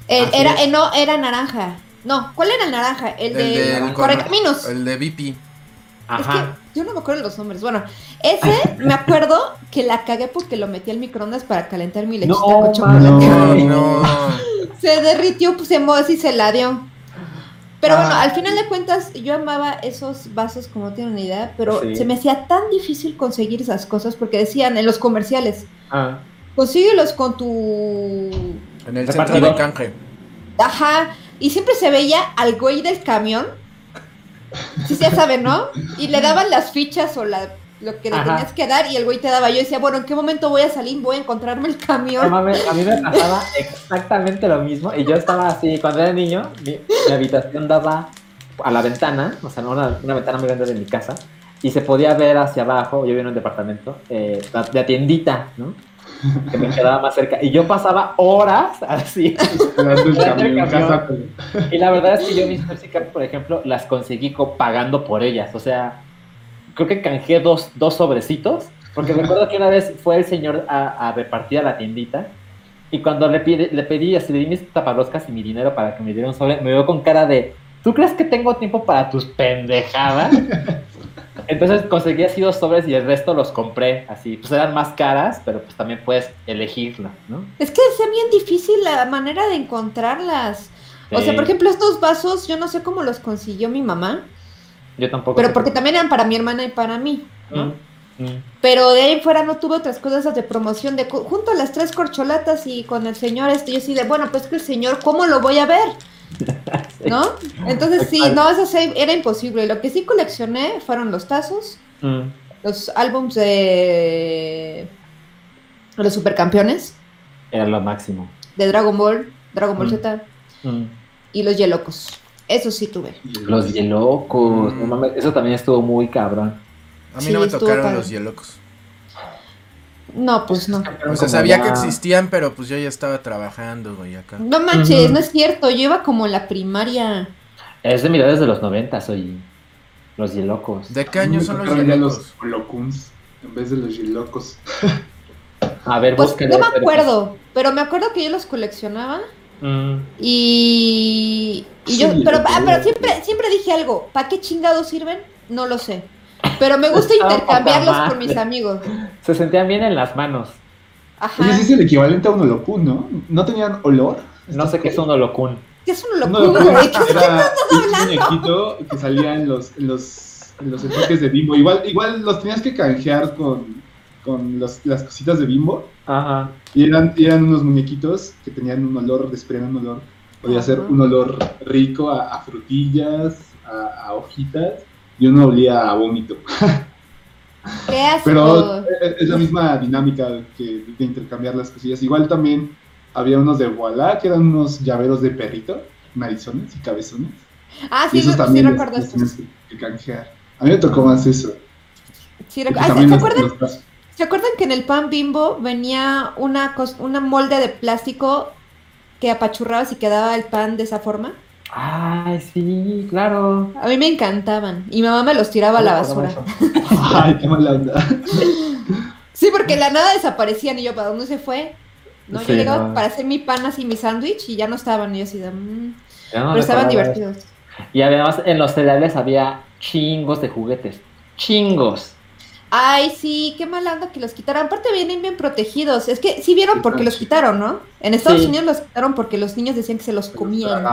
El- era eh, no, era naranja. No, ¿cuál era el naranja? El, El de del Correcaminos. El de BP. Ajá. Es que yo no me acuerdo de los nombres. Bueno, ese me acuerdo que la cagué porque lo metí al microondas para calentar mi lechita No, con chocolate. No, no. Se derritió, pues se movió y se la dio. Pero Ah. bueno, al final de cuentas, yo amaba esos vasos como no tienen ni idea, pero Sí. se me hacía tan difícil conseguir esas cosas porque decían en los comerciales, Ah. consíguelos con tu... En el centro de canje. Ajá, y siempre se veía al güey del camión, sí, ya saben, ¿no? Y le daban las fichas o la, lo que le Ajá. tenías que dar y el güey te daba. Yo decía, bueno, ¿en qué momento voy a salir? Voy a encontrarme el No camión. mames, a mí me pasaba exactamente lo mismo. Y yo estaba así, cuando era niño, mi, mi habitación daba a la ventana, o sea, una, una ventana muy grande de mi casa, y se podía ver hacia abajo, yo vivía en un departamento, eh, la, la tiendita, ¿no? Que me quedaba más cerca. Y yo pasaba horas así. El el camión. Y la verdad es que yo mis Pepsi Cards, por ejemplo, las conseguí co- pagando por ellas. O sea, creo que canjeé dos, dos sobrecitos. Porque recuerdo que una vez fue el señor a, a repartir a la tiendita. Y cuando le, pide- le pedí, así le di mis taparroscas y mi dinero para que me diera un sobre, me veo con cara de, ¿tú crees que tengo tiempo para tus pendejadas? Entonces conseguí así dos sobres y el resto los compré así. Pues eran más caras, pero pues también puedes elegirla, ¿no? Es que es bien difícil la manera de encontrarlas. O sea, por ejemplo, estos vasos, yo no sé cómo los consiguió mi mamá, Yo tampoco. pero porque también eran para mi hermana y para mí, ¿no? Mm, mm. Pero de ahí en fuera no tuve otras cosas de promoción de junto a las tres corcholatas y con el señor este, yo así de, bueno, pues que el señor, ¿cómo lo voy a ver? ¿No? Entonces sí, no, eso sí, era imposible. Lo que sí coleccioné fueron los tazos, Mm. los álbums de los supercampeones, Era lo máximo. de Dragon Ball, Dragon Ball. Z y los Yelocos. Eso sí tuve. Los hielocos. Mm. no mames, eso también estuvo muy cabrón. A mí Sí, no me tocaron padre. los hielocos. No, pues no. O sea, sabía ya- que existían, pero pues yo ya estaba trabajando, güey, acá. No manches, no es cierto. Yo iba como en la primaria. Es de midades de los noventas, oye. Los hielocos. ¿De qué año son los hielocos? los holocuns en vez de los yelocos. A ver, Pues no me pero- acuerdo, pero me acuerdo que yo los coleccionaba Mm. y, y Sí, yo, pero, ah, pero siempre, siempre dije algo, ¿para qué chingados sirven? No lo sé. Pero me gusta Estaba intercambiarlos con mis amigos. Se sentían bien en las manos. Ajá. Ese es el equivalente a un holocun, ¿no? ¿No tenían olor? No sé qué es un holocún. ¿Qué es un qué era un muñequito que salía en los, en los, en los empaques de Bimbo. Igual, igual los tenías que canjear con, con los- las cositas de Bimbo. Ajá. Y eran, y eran unos muñequitos que tenían un olor, desprendían un olor. Podía ser un olor rico a, a frutillas, a, a hojitas, y uno olía a vómito. Qué asco. Pero es la misma dinámica que de intercambiar las cosillas. Igual también había unos de Voilà, que eran unos llaveros de perrito, narizones y cabezones. ah, y sí, esos sí también los- recuerdo tienes que, que canjear. A mí me tocó más eso. Sí, Y ah, ¿se, acuerdan. ¿Se acuerdan que en el pan bimbo venía una, una molde de plástico que apachurrabas y quedaba el pan de esa forma? Ay, sí, claro. A mí me encantaban. Y mi mamá me los tiraba a la basura. Ay, qué mala onda. Sí, porque la nada desaparecían y yo, ¿para dónde se fue? No, Sí, yo no. para hacer mi pan así, mi sándwich y ya no estaban. Y yo así de, mm. Yo no Pero estaban divertidos. Y además en los cereales había chingos de juguetes. Chingos. Ay, sí, qué mala onda que los quitaron. Aparte vienen bien protegidos. Es que sí vieron por qué los quitaron, ¿no? En Estados Sí. Unidos los quitaron porque los niños decían que se los comían.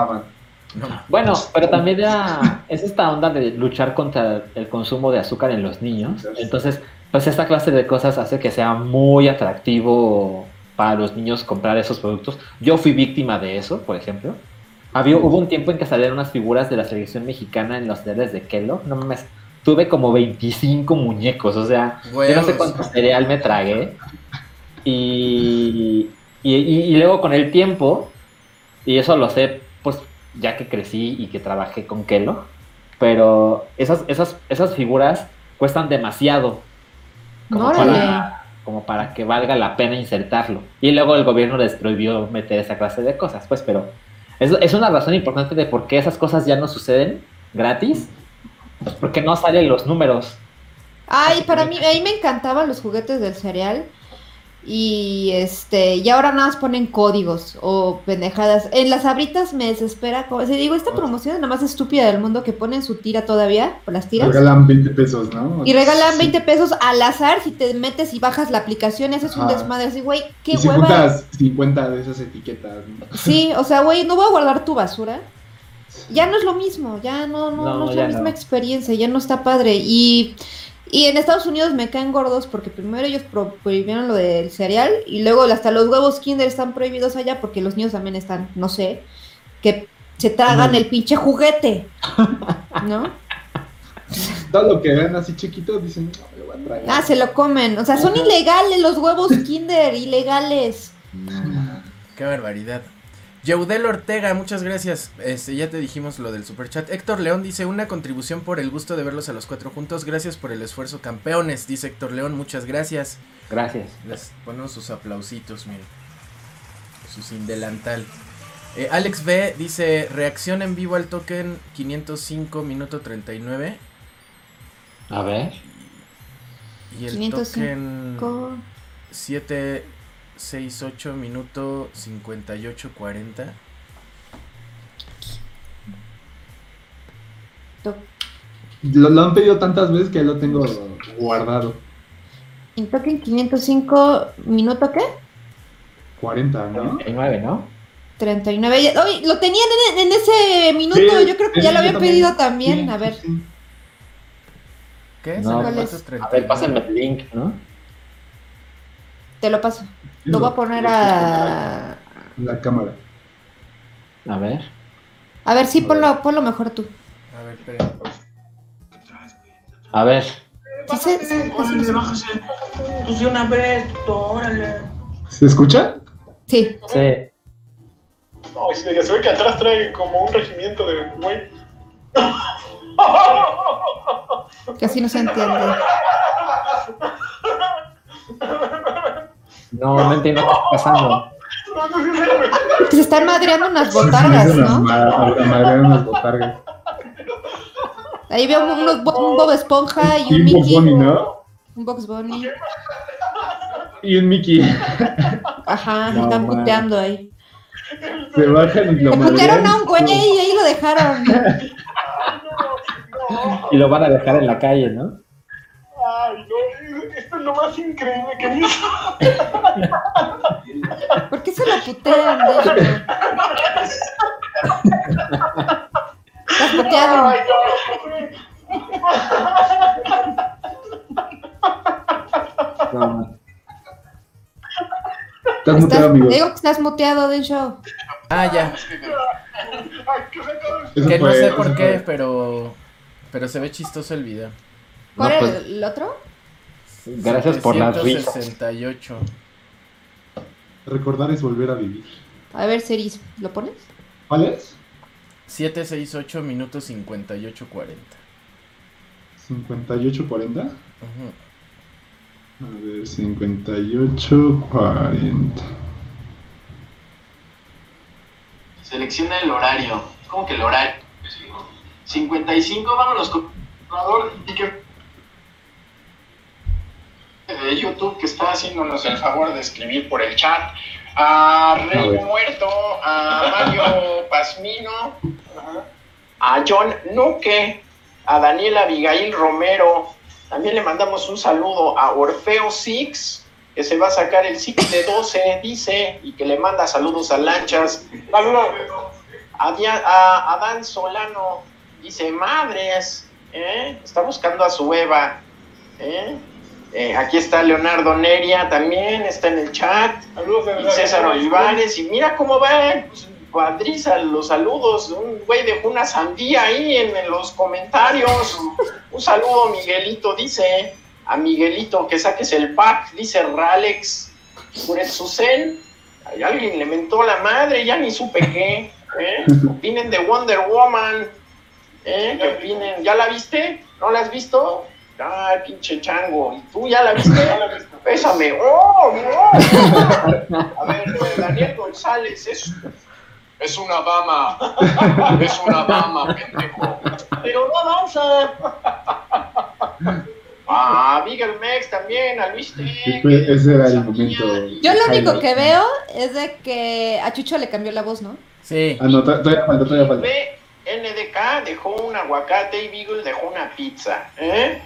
Bueno, pero también era, es esta onda de luchar contra el consumo de azúcar en los niños. Entonces, pues esta clase de cosas hace que sea muy atractivo para los niños comprar esos productos. Yo fui víctima de eso, por ejemplo. Había, hubo un tiempo en que salieron unas figuras de la selección mexicana en los cereales de Kellogg. No mames, tuve como 25 muñecos, o sea, yo no sé Huevos. cuánto cereal me tragué. Y, y, y- y luego con el tiempo, y eso lo sé, pues ya que crecí y que trabajé con Kellogg, pero esas, esas, esas figuras cuestan demasiado como para, como para que valga la pena insertarlo. Y luego el gobierno les prohibió meter esa clase de cosas, pues, pero es, es una razón importante de por qué esas cosas ya no suceden gratis, pues porque no salen los números. Ay, para mí, a mí me encantaban los juguetes del cereal. Y este, y ahora nada más ponen códigos o pendejadas. En las abritas me desespera. Como, o sea, digo, esta promoción es la más estúpida del mundo que ponen su tira todavía, por las tiras. Regalan 20 pesos, ¿no? Y regalan Sí. 20 pesos al azar si te metes y bajas la aplicación. Ese es un desmadre. Así, güey, qué Y si hueva. juntas 50 de esas etiquetas. ¿no? Sí, o sea, güey, no voy a guardar tu basura. Ya no es lo mismo, ya no, no, No, no, es ya la misma no. experiencia, ya no está padre. Y, y en Estados Unidos me caen gordos porque primero ellos pro- prohibieron lo del cereal y luego hasta los huevos Kinder están prohibidos allá porque los niños también están, no sé, que se tragan Mm. el pinche juguete, ¿no? Todo lo que vean así chiquito dicen, no, me lo voy a traer. Ah, se lo comen, o sea, son ilegales los huevos Kinder, ilegales. Qué barbaridad. Yaudel Ortega, muchas gracias. Este, ya te dijimos lo del superchat. Héctor León dice, una contribución por el gusto de verlos a los cuatro juntos. Gracias por el esfuerzo, campeones. Dice Héctor León, muchas gracias. Gracias. Les ponemos sus aplausitos, miren. Su Cindelantal. Eh, Alex B dice, reacción en vivo al token 505 minuto 39. A ver. Y el 505. token 7 6-8, minuto 58-40. Lo, lo, han pedido tantas veces que lo tengo guardado. En token 505, minuto qué? 40, ¿no? 39, ¿no? 39. Lo tenían en, en ese minuto. Sí, yo creo que ya lo habían pedido también. Sí, a ver. Sí. ¿Qué? No, ¿Cuál es? A ver, pásame el link, ¿no? Te lo paso. Lo voy a poner a. La cámara. A ver. A ver, sí, ponlo, ponlo mejor tú. A ver, espera. A ver. Sí, sí, sí, Órale, bájase. Pues de una vez, órale. ¿Se escucha? sí. Sí. No, se se ve que atrás trae como un regimiento de güey. Así no se entiende. No, no entiendo qué está pasando. Se están madreando unas botargas, ¿no? ma- a- a madrear unas botargas. Ahí veo unos, un Bob Esponja y un un Mickey. Bunny, ¿no? Un Box Bunny. Y un Mickey. Ajá, No, están man. puteando ahí. Se bajan y lo putearon a un güey y ahí lo dejaron. Y lo van a dejar en la calle, ¿no? Ay, no, esto es lo más increíble que he visto. ¿Por qué se lo putean? Estás puteado. Ay, No, man. Estás muteado, te amigo. digo que estás muteado del show. Ah, ya. Ay, ¿qué se acaba de- Eso Que no sé por qué, pero. Pero se ve chistoso el video. ¿Cuál No, era pues- el otro? Gracias por las risas. 768. Recordar es volver a vivir. A ver, Ceris, ¿lo pones? ¿Cuál es? 768 minutos 58 40. 58-40. Ujú. A ver, 58-40. Selecciona el horario. ¿Cómo que el horario? 55, vámonos que de YouTube que está haciéndonos el favor de escribir por el chat. A Rey A. Muerto, a Mario Pasmino, a John Nuque, a Daniel Abigail Romero. También le mandamos un saludo a Orfeo Six, que se va a sacar el Six de 12, dice, y que le manda saludos a Lanchas. Saludos. A, Adán Solano, dice, madres, ¿eh? está buscando a su Eva. ¿eh? Eh, aquí está Leonardo Neria también, está en el chat. Y César Olivares, y mira cómo va, pues, cuadriza los saludos. Un güey dejó una sandía ahí en, en los comentarios. Un saludo, Miguelito, dice. A Miguelito que saques el pack, dice Ralex Suren. Ay, alguien le mentó la madre, ya ni supe qué. ¿eh? Opinen de Wonder Woman. ¿eh? ¿Qué opinen? ¿Ya la viste? ¿No la has visto? Ay, pinche chango. ¿Y tú ya la viste? Pésame. ¡Oh, no! A ver, Daniel González, es, es una dama. Es una dama, pendejo. Pero no avanza. Ah, Miguel Mex también, a Luis Tec, Ese- era el momento. Yo lo único que veo es de que a Chucho le cambió la voz, ¿no? Sí. Ah, no, to- todavía falta, todavía falta. NDK dejó un aguacate y Beagle dejó una pizza. ¿eh?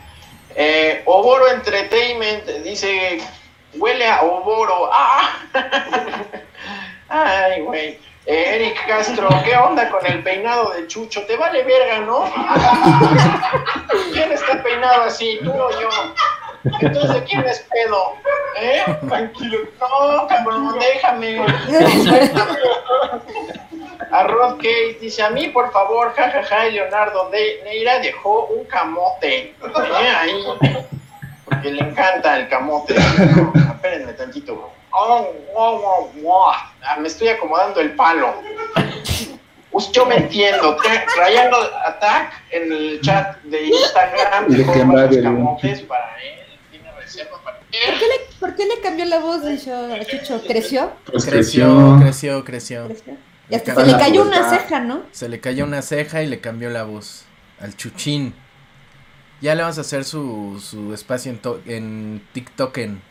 Eh, Oboro Entertainment dice, huele a Oboro. ¡Ah! Ay, güey. Eh, Eric Castro, ¿qué onda con el peinado de Chucho? Te vale verga, ¿no? ¿Quién está peinado así, tú o yo? Entonces, ¿de quién es pedo? ¿Eh? Tranquilo. No, cabrón, déjame. A Rod Case dice, a mí, por favor, jajaja, y Leonardo de Neira dejó un camote. ¿eh? Ahí. Porque le encanta el camote. Espérenme tantito. Oh, oh, oh, oh. Ah, me estoy acomodando el palo. Pues yo me entiendo. Triangle Attack en el chat de Instagram Y de dejó varios camotes para él. Tiene reserva para ¿Por qué le, por qué le cambió la voz a Chucho? ¿Creció? Pues Creció, creció, creció. ¿Creció? Y hasta Acaba se le cayó una ceja, ¿no? Se le cayó una ceja y le cambió la voz al chuchín. Ya le vamos a hacer su, su espacio en, to- en TikToken.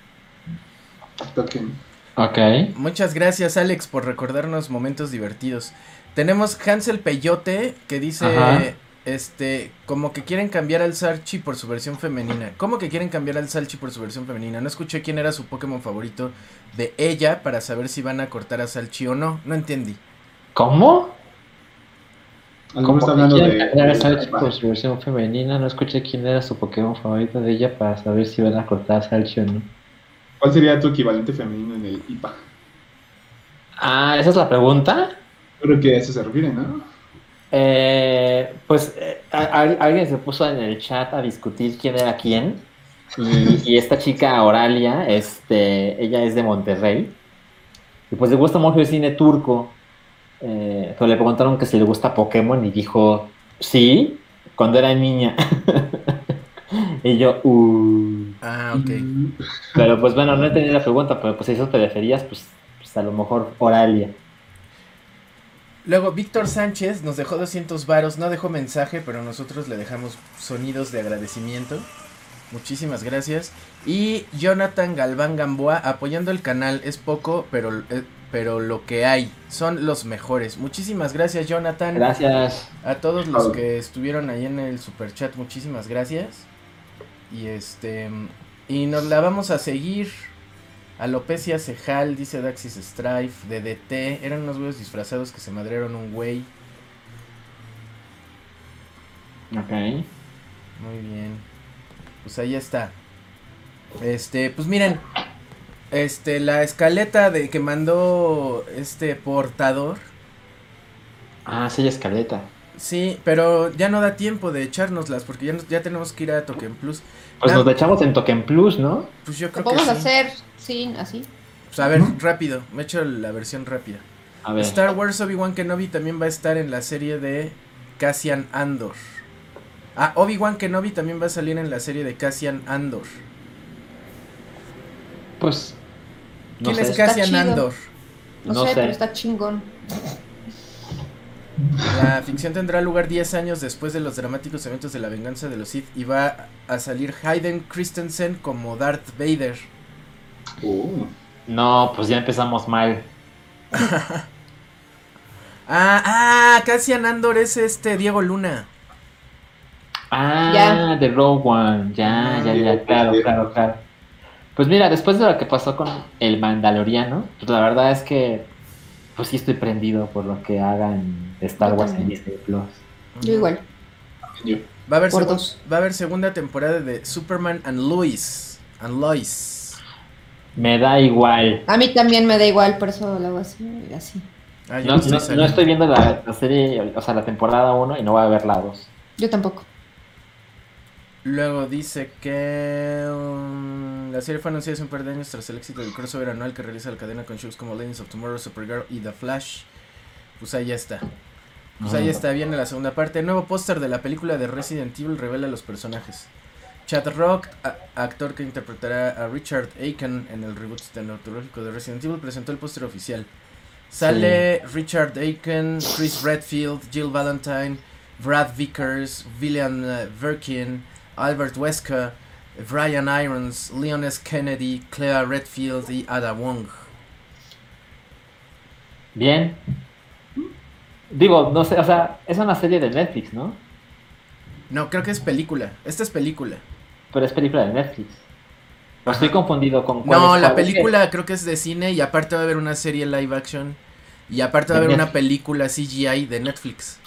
Toquen. Ok. Muchas gracias Alex por recordarnos momentos divertidos. Tenemos Hansel Peyote que dice, Ajá. este, como que quieren cambiar al Salchi por su versión femenina. ¿Cómo que quieren cambiar al Salchi por su versión femenina? No escuché quién era su Pokémon favorito de ella para saber si van a cortar a Salchi o no. No entendí. ¿Cómo? ¿Cómo está hablando de. de- su versión femenina? No escuché quién era su Pokémon favorito de ella para saber si van a cortar a Salchi o no. ¿Cuál sería tu equivalente femenino en el IPA? Ah, esa es la pregunta. Creo que a eso se refiere, ¿no? Eh, pues eh, a- a- alguien se puso en el chat a discutir quién era quién. Y, y esta chica Oralia, este, ella es de Monterrey. Y pues le gusta mucho el cine turco. Eh, pero le preguntaron que si le gusta Pokémon y dijo sí, cuando era niña. y yo, uh. Ah, ok. Pero pues bueno, no entendí la pregunta, pero pues si eso te referías, pues, pues a lo mejor Oralia. Luego, Víctor Sánchez nos dejó 200 varos, no dejó mensaje, pero nosotros le dejamos sonidos de agradecimiento. Muchísimas gracias. Y Jonathan Galván Gamboa apoyando el canal. Es poco, pero, eh, pero lo que hay son los mejores. Muchísimas gracias, Jonathan. Gracias. A todos los que estuvieron ahí en el super chat, muchísimas gracias. Y este y nos la vamos a seguir. Alopecia Cejal, dice Daxis Strife, DDT, eran unos güeyes disfrazados que se madrearon un güey. Ok. Muy bien. Pues ahí está. Este, pues miren, este la escaleta de que mandó este portador Ah, sí, escaleta. Sí, pero ya no da tiempo de echárnoslas porque ya, nos- ya tenemos que ir a Token Plus. Pues Ah. nos la echamos en Token Plus, ¿no? Pues yo Lo creo que podemos sí. hacer sin así. Pues a ver, rápido, me echo la versión rápida. A ver. Star Wars Obi-Wan Kenobi también va a estar en la serie de Cassian Andor. Ah, Obi-Wan Kenobi también va a salir en la serie de Cassian Andor. Pues. No ¿Quién sé. es Está Cassian. Andor? No, No sé, sé. pero está chingón. La ficción tendrá lugar 10 años después de los dramáticos eventos de la venganza de los Sith y va a salir Hayden Christensen como Darth Vader. Uh, No, pues ya empezamos mal. Ah, ah, Cassian Andor es este Diego Luna. Ah, Ya. de Rogue One. Ya, ya, ya, claro, claro, claro. Pues mira, después de lo que pasó con el Mandaloriano, pues la verdad es que. Pues sí estoy prendido por lo que hagan de Star Wars en. Disney Plus. Yo igual. yo. Va a haber, dos. va a haber segunda temporada de Superman and Lois. And Lois. Me da igual. A mí también me da igual, por eso lo hago así. así. Ah, No, no estoy no- no saliendo. estoy viendo la, la serie, o sea, la temporada 1 y no voy a ver la 2. Yo tampoco. Luego dice que um, la serie fue anunciada hace un par de años tras el éxito del crossover anual que realiza la cadena con shows como Legends of Tomorrow, Supergirl y The Flash. Pues ahí está. Pues ahí Ah. está, viene la segunda parte. El nuevo póster de la película de Resident Evil revela los personajes. Chad Rock, actor que interpretará a Richard Aiken en el reboot cinematográfico de Resident Evil, presentó el póster oficial. Sale Richard Aiken, Chris Redfield, Jill Valentine, Brad Vickers, William eh, Birkin, Albert Wesker, Brian Irons, Leon S. Kennedy, Claire Redfield y Ada Wong. Bien. Digo, no sé, o sea, es una serie de Netflix, ¿no? No, creo que es película. Esta es película. Pero es película de Netflix. O estoy confundido con cuál No, es la cuál. película creo que es de cine y aparte va a haber una serie live action y aparte va a haber una película CGI de Netflix.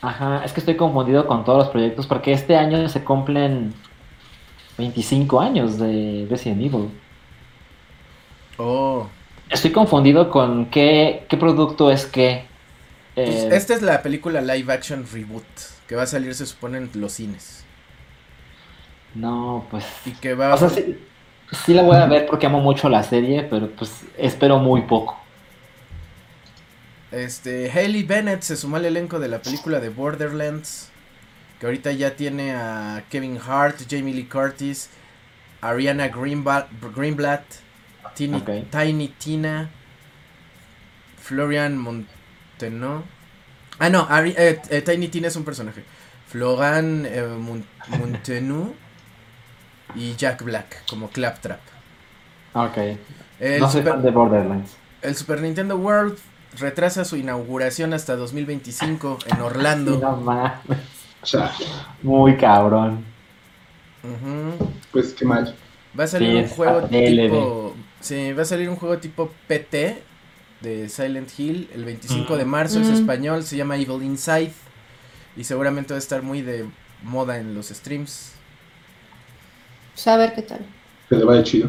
Ajá, es que estoy confundido con todos los proyectos porque este año se cumplen 25 años de Resident Evil. Oh. Estoy confundido con qué, qué producto es qué. Pues Eh, esta es la película live action reboot que va a salir se supone en los cines No, pues... y que va O sea, sí, sí la voy a ver porque amo mucho la serie, pero pues espero muy poco. Este, Hailey Bennett se sumó al elenco de la película de Borderlands, que ahorita ya tiene a Kevin Hart, Jamie Lee Curtis, Ariana Greenblatt, Tini-. Tiny Tina, Florian Monteno. Ah, no, Ari- eh, eh, Tiny Tina es un personaje. Florian eh, Mon- Montenu y Jack Black como Claptrap. Ok. El no soy super- fan de Borderlands. el Super Nintendo World retrasa su inauguración hasta 2025 en Orlando. No. O sea, Muy cabrón. Pues qué mal. Va a salir Sí, un juego tipo. Sí, va a salir un juego tipo PT de Silent Hill el 25 de marzo. Es Mm. español, se llama Evil Inside. Y seguramente va a estar muy de moda en los streams. Pues a ver qué tal. Que le vaya chido.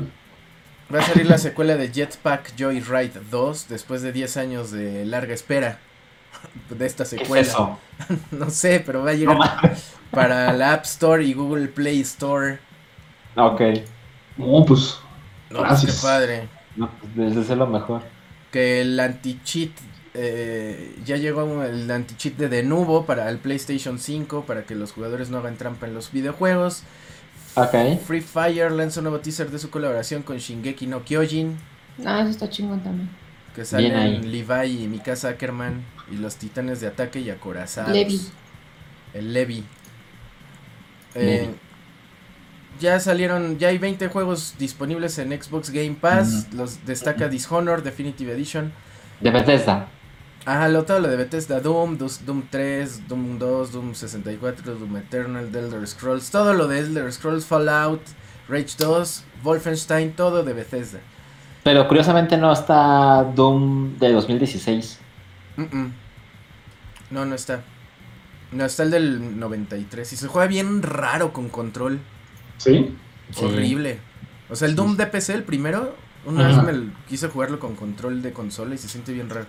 Va a salir la secuela de Jetpack Joyride 2 después de 10 años de larga espera de esta ¿Qué secuela. es eso? No sé, pero va a llegar No para la App Store y Google Play Store. Ok. No, pues. No, pues, Gracias. qué padre. No, pues desde lo mejor. Que el anti-cheat eh, ya llegó el anti-cheat de Denuvo para el PlayStation 5 para que los jugadores no hagan trampa en los videojuegos. Ok. Free Fire lanza un nuevo teaser de su colaboración con Shingeki no Kyojin. Ah, eso está chingón también. Que salen Levi y Mikasa Ackerman y los titanes de ataque y acorazados. Levi. El Levi. Eh, ya salieron, ya hay 20 juegos disponibles en Xbox Game Pass. Los destaca Dishonored Definitive Edition. De Bethesda. Ajá, lo todo lo de Bethesda, Doom, Doom 3, Doom 2, Doom 64, Doom Eternal, The Elder Scrolls, todo lo de Elder Scrolls, Fallout, Rage 2, Wolfenstein, todo de Bethesda. Pero curiosamente no está Doom de 2016. Mm-mm. No, no está. No, está el del 93. Y se juega bien raro con control. ¿Sí? Sí. Horrible. O sea, el Sí. Doom de PC, el primero, una Ajá. vez me quise jugarlo con control de consola y se siente bien raro.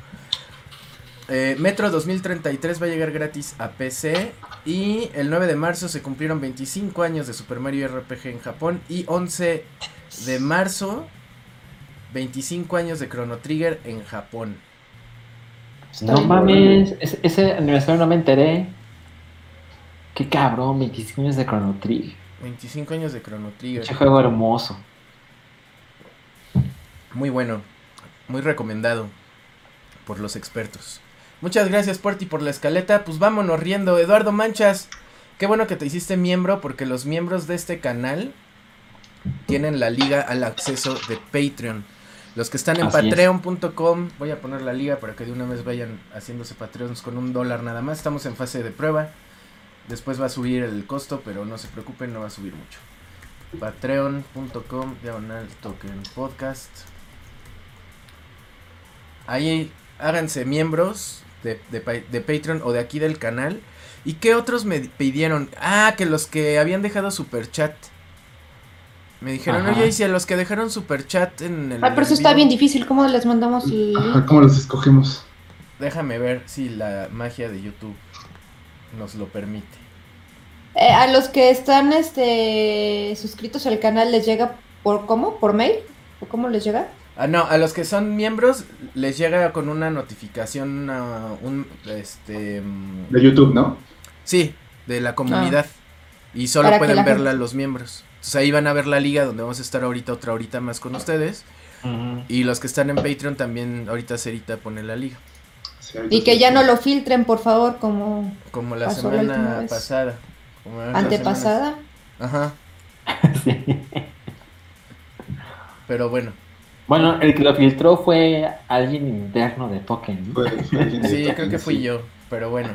Eh, Metro 2033 va a llegar gratis a PC y el 9 de marzo se cumplieron 25 años de Super Mario RPG en Japón y 11 de marzo 25 años de Chrono Trigger en Japón. Está No mames, ese, ese aniversario no me enteré. Qué cabrón, 25 años de Chrono Trigger. 25 años de Chrono Trigger. Ese juego hermoso. Muy bueno, muy recomendado por los expertos. Muchas gracias, Porti, por la escaleta. Pues vámonos riendo. Eduardo Manchas, qué bueno que te hiciste miembro porque los miembros de este canal tienen la liga al acceso de Patreon. Los que están en es. patreon.com, voy a poner la liga para que de una vez vayan haciéndose Patreons con un dólar nada más. Estamos en fase de prueba. Después va a subir el costo, pero no se preocupen, no va a subir mucho. Patreon.com, diagonal token podcast. Ahí háganse miembros de, de, de Patreon o de aquí del canal. ¿Y qué otros me pidieron? Ah, que los que habían dejado super chat. Me dijeron, Ajá. oye, y si a los que dejaron super chat en el. Ah, pero eso está bien difícil. ¿Cómo les mandamos el Ajá, ¿Cómo los escogemos? Déjame ver si la magia de YouTube nos lo permite. Eh, a los que están este suscritos al canal les llega por cómo? ¿Por mail? ¿O cómo les llega? Ah, no, a los que son miembros les llega con una notificación, una- un, este, mm, De YouTube, ¿no? sí, de la comunidad. Y solo Ah. Para que pueden la verla gente- los miembros. Entonces ahí van a ver la liga donde vamos a estar ahorita otra horita más con ustedes. Y los que están en Patreon también ahorita Cerita pone la liga. Sí, Y que ya no lo filtren, por favor, como Como la semana pasada. como antepasada. Ajá, Sí. pero bueno. Bueno, el que lo filtró fue alguien interno de Token. Sí, Token, creo que fui sí. yo, pero bueno.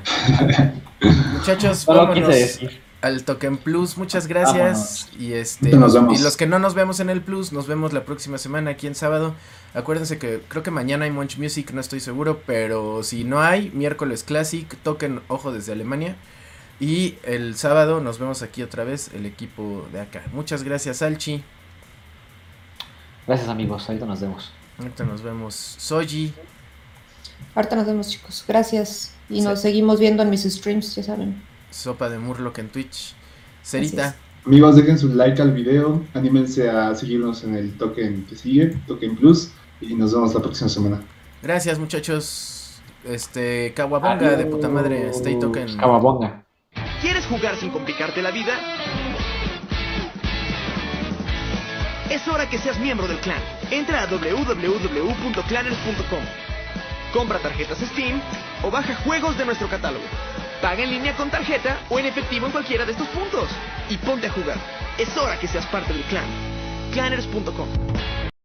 Muchachos, vámonos. Al Token Plus. Muchas gracias. Y este Nos vemos. y los que no nos vemos en el Plus, nos vemos la próxima semana aquí en sábado. Acuérdense que creo que mañana hay Munch Music, no estoy seguro, pero si no hay, miércoles Classic, Token Ojo desde Alemania. Y el sábado nos vemos aquí otra vez, el equipo de acá. Muchas gracias, Alchi. Gracias amigos, ahorita nos vemos. Ahorita nos vemos, Soji. Ahorita nos vemos, chicos. Gracias. Y Sí. nos seguimos viendo en mis streams, ya saben. Sopa de Murloc en Twitch. Cerita. Amigos, dejen su like al video, anímense a seguirnos en el token que sigue, Token Plus, y nos vemos la próxima semana. Gracias, muchachos. Este, Kawabonga de puta madre, Stay Token. Cababonga. ¿Quieres jugar sin complicarte la vida? Es hora que seas miembro del clan. Entra a www.clanners.com. Compra tarjetas Steam o baja juegos de nuestro catálogo. Paga en línea con tarjeta o en efectivo en cualquiera de estos puntos. Y ponte a jugar. Es hora que seas parte del clan. Clanners.com.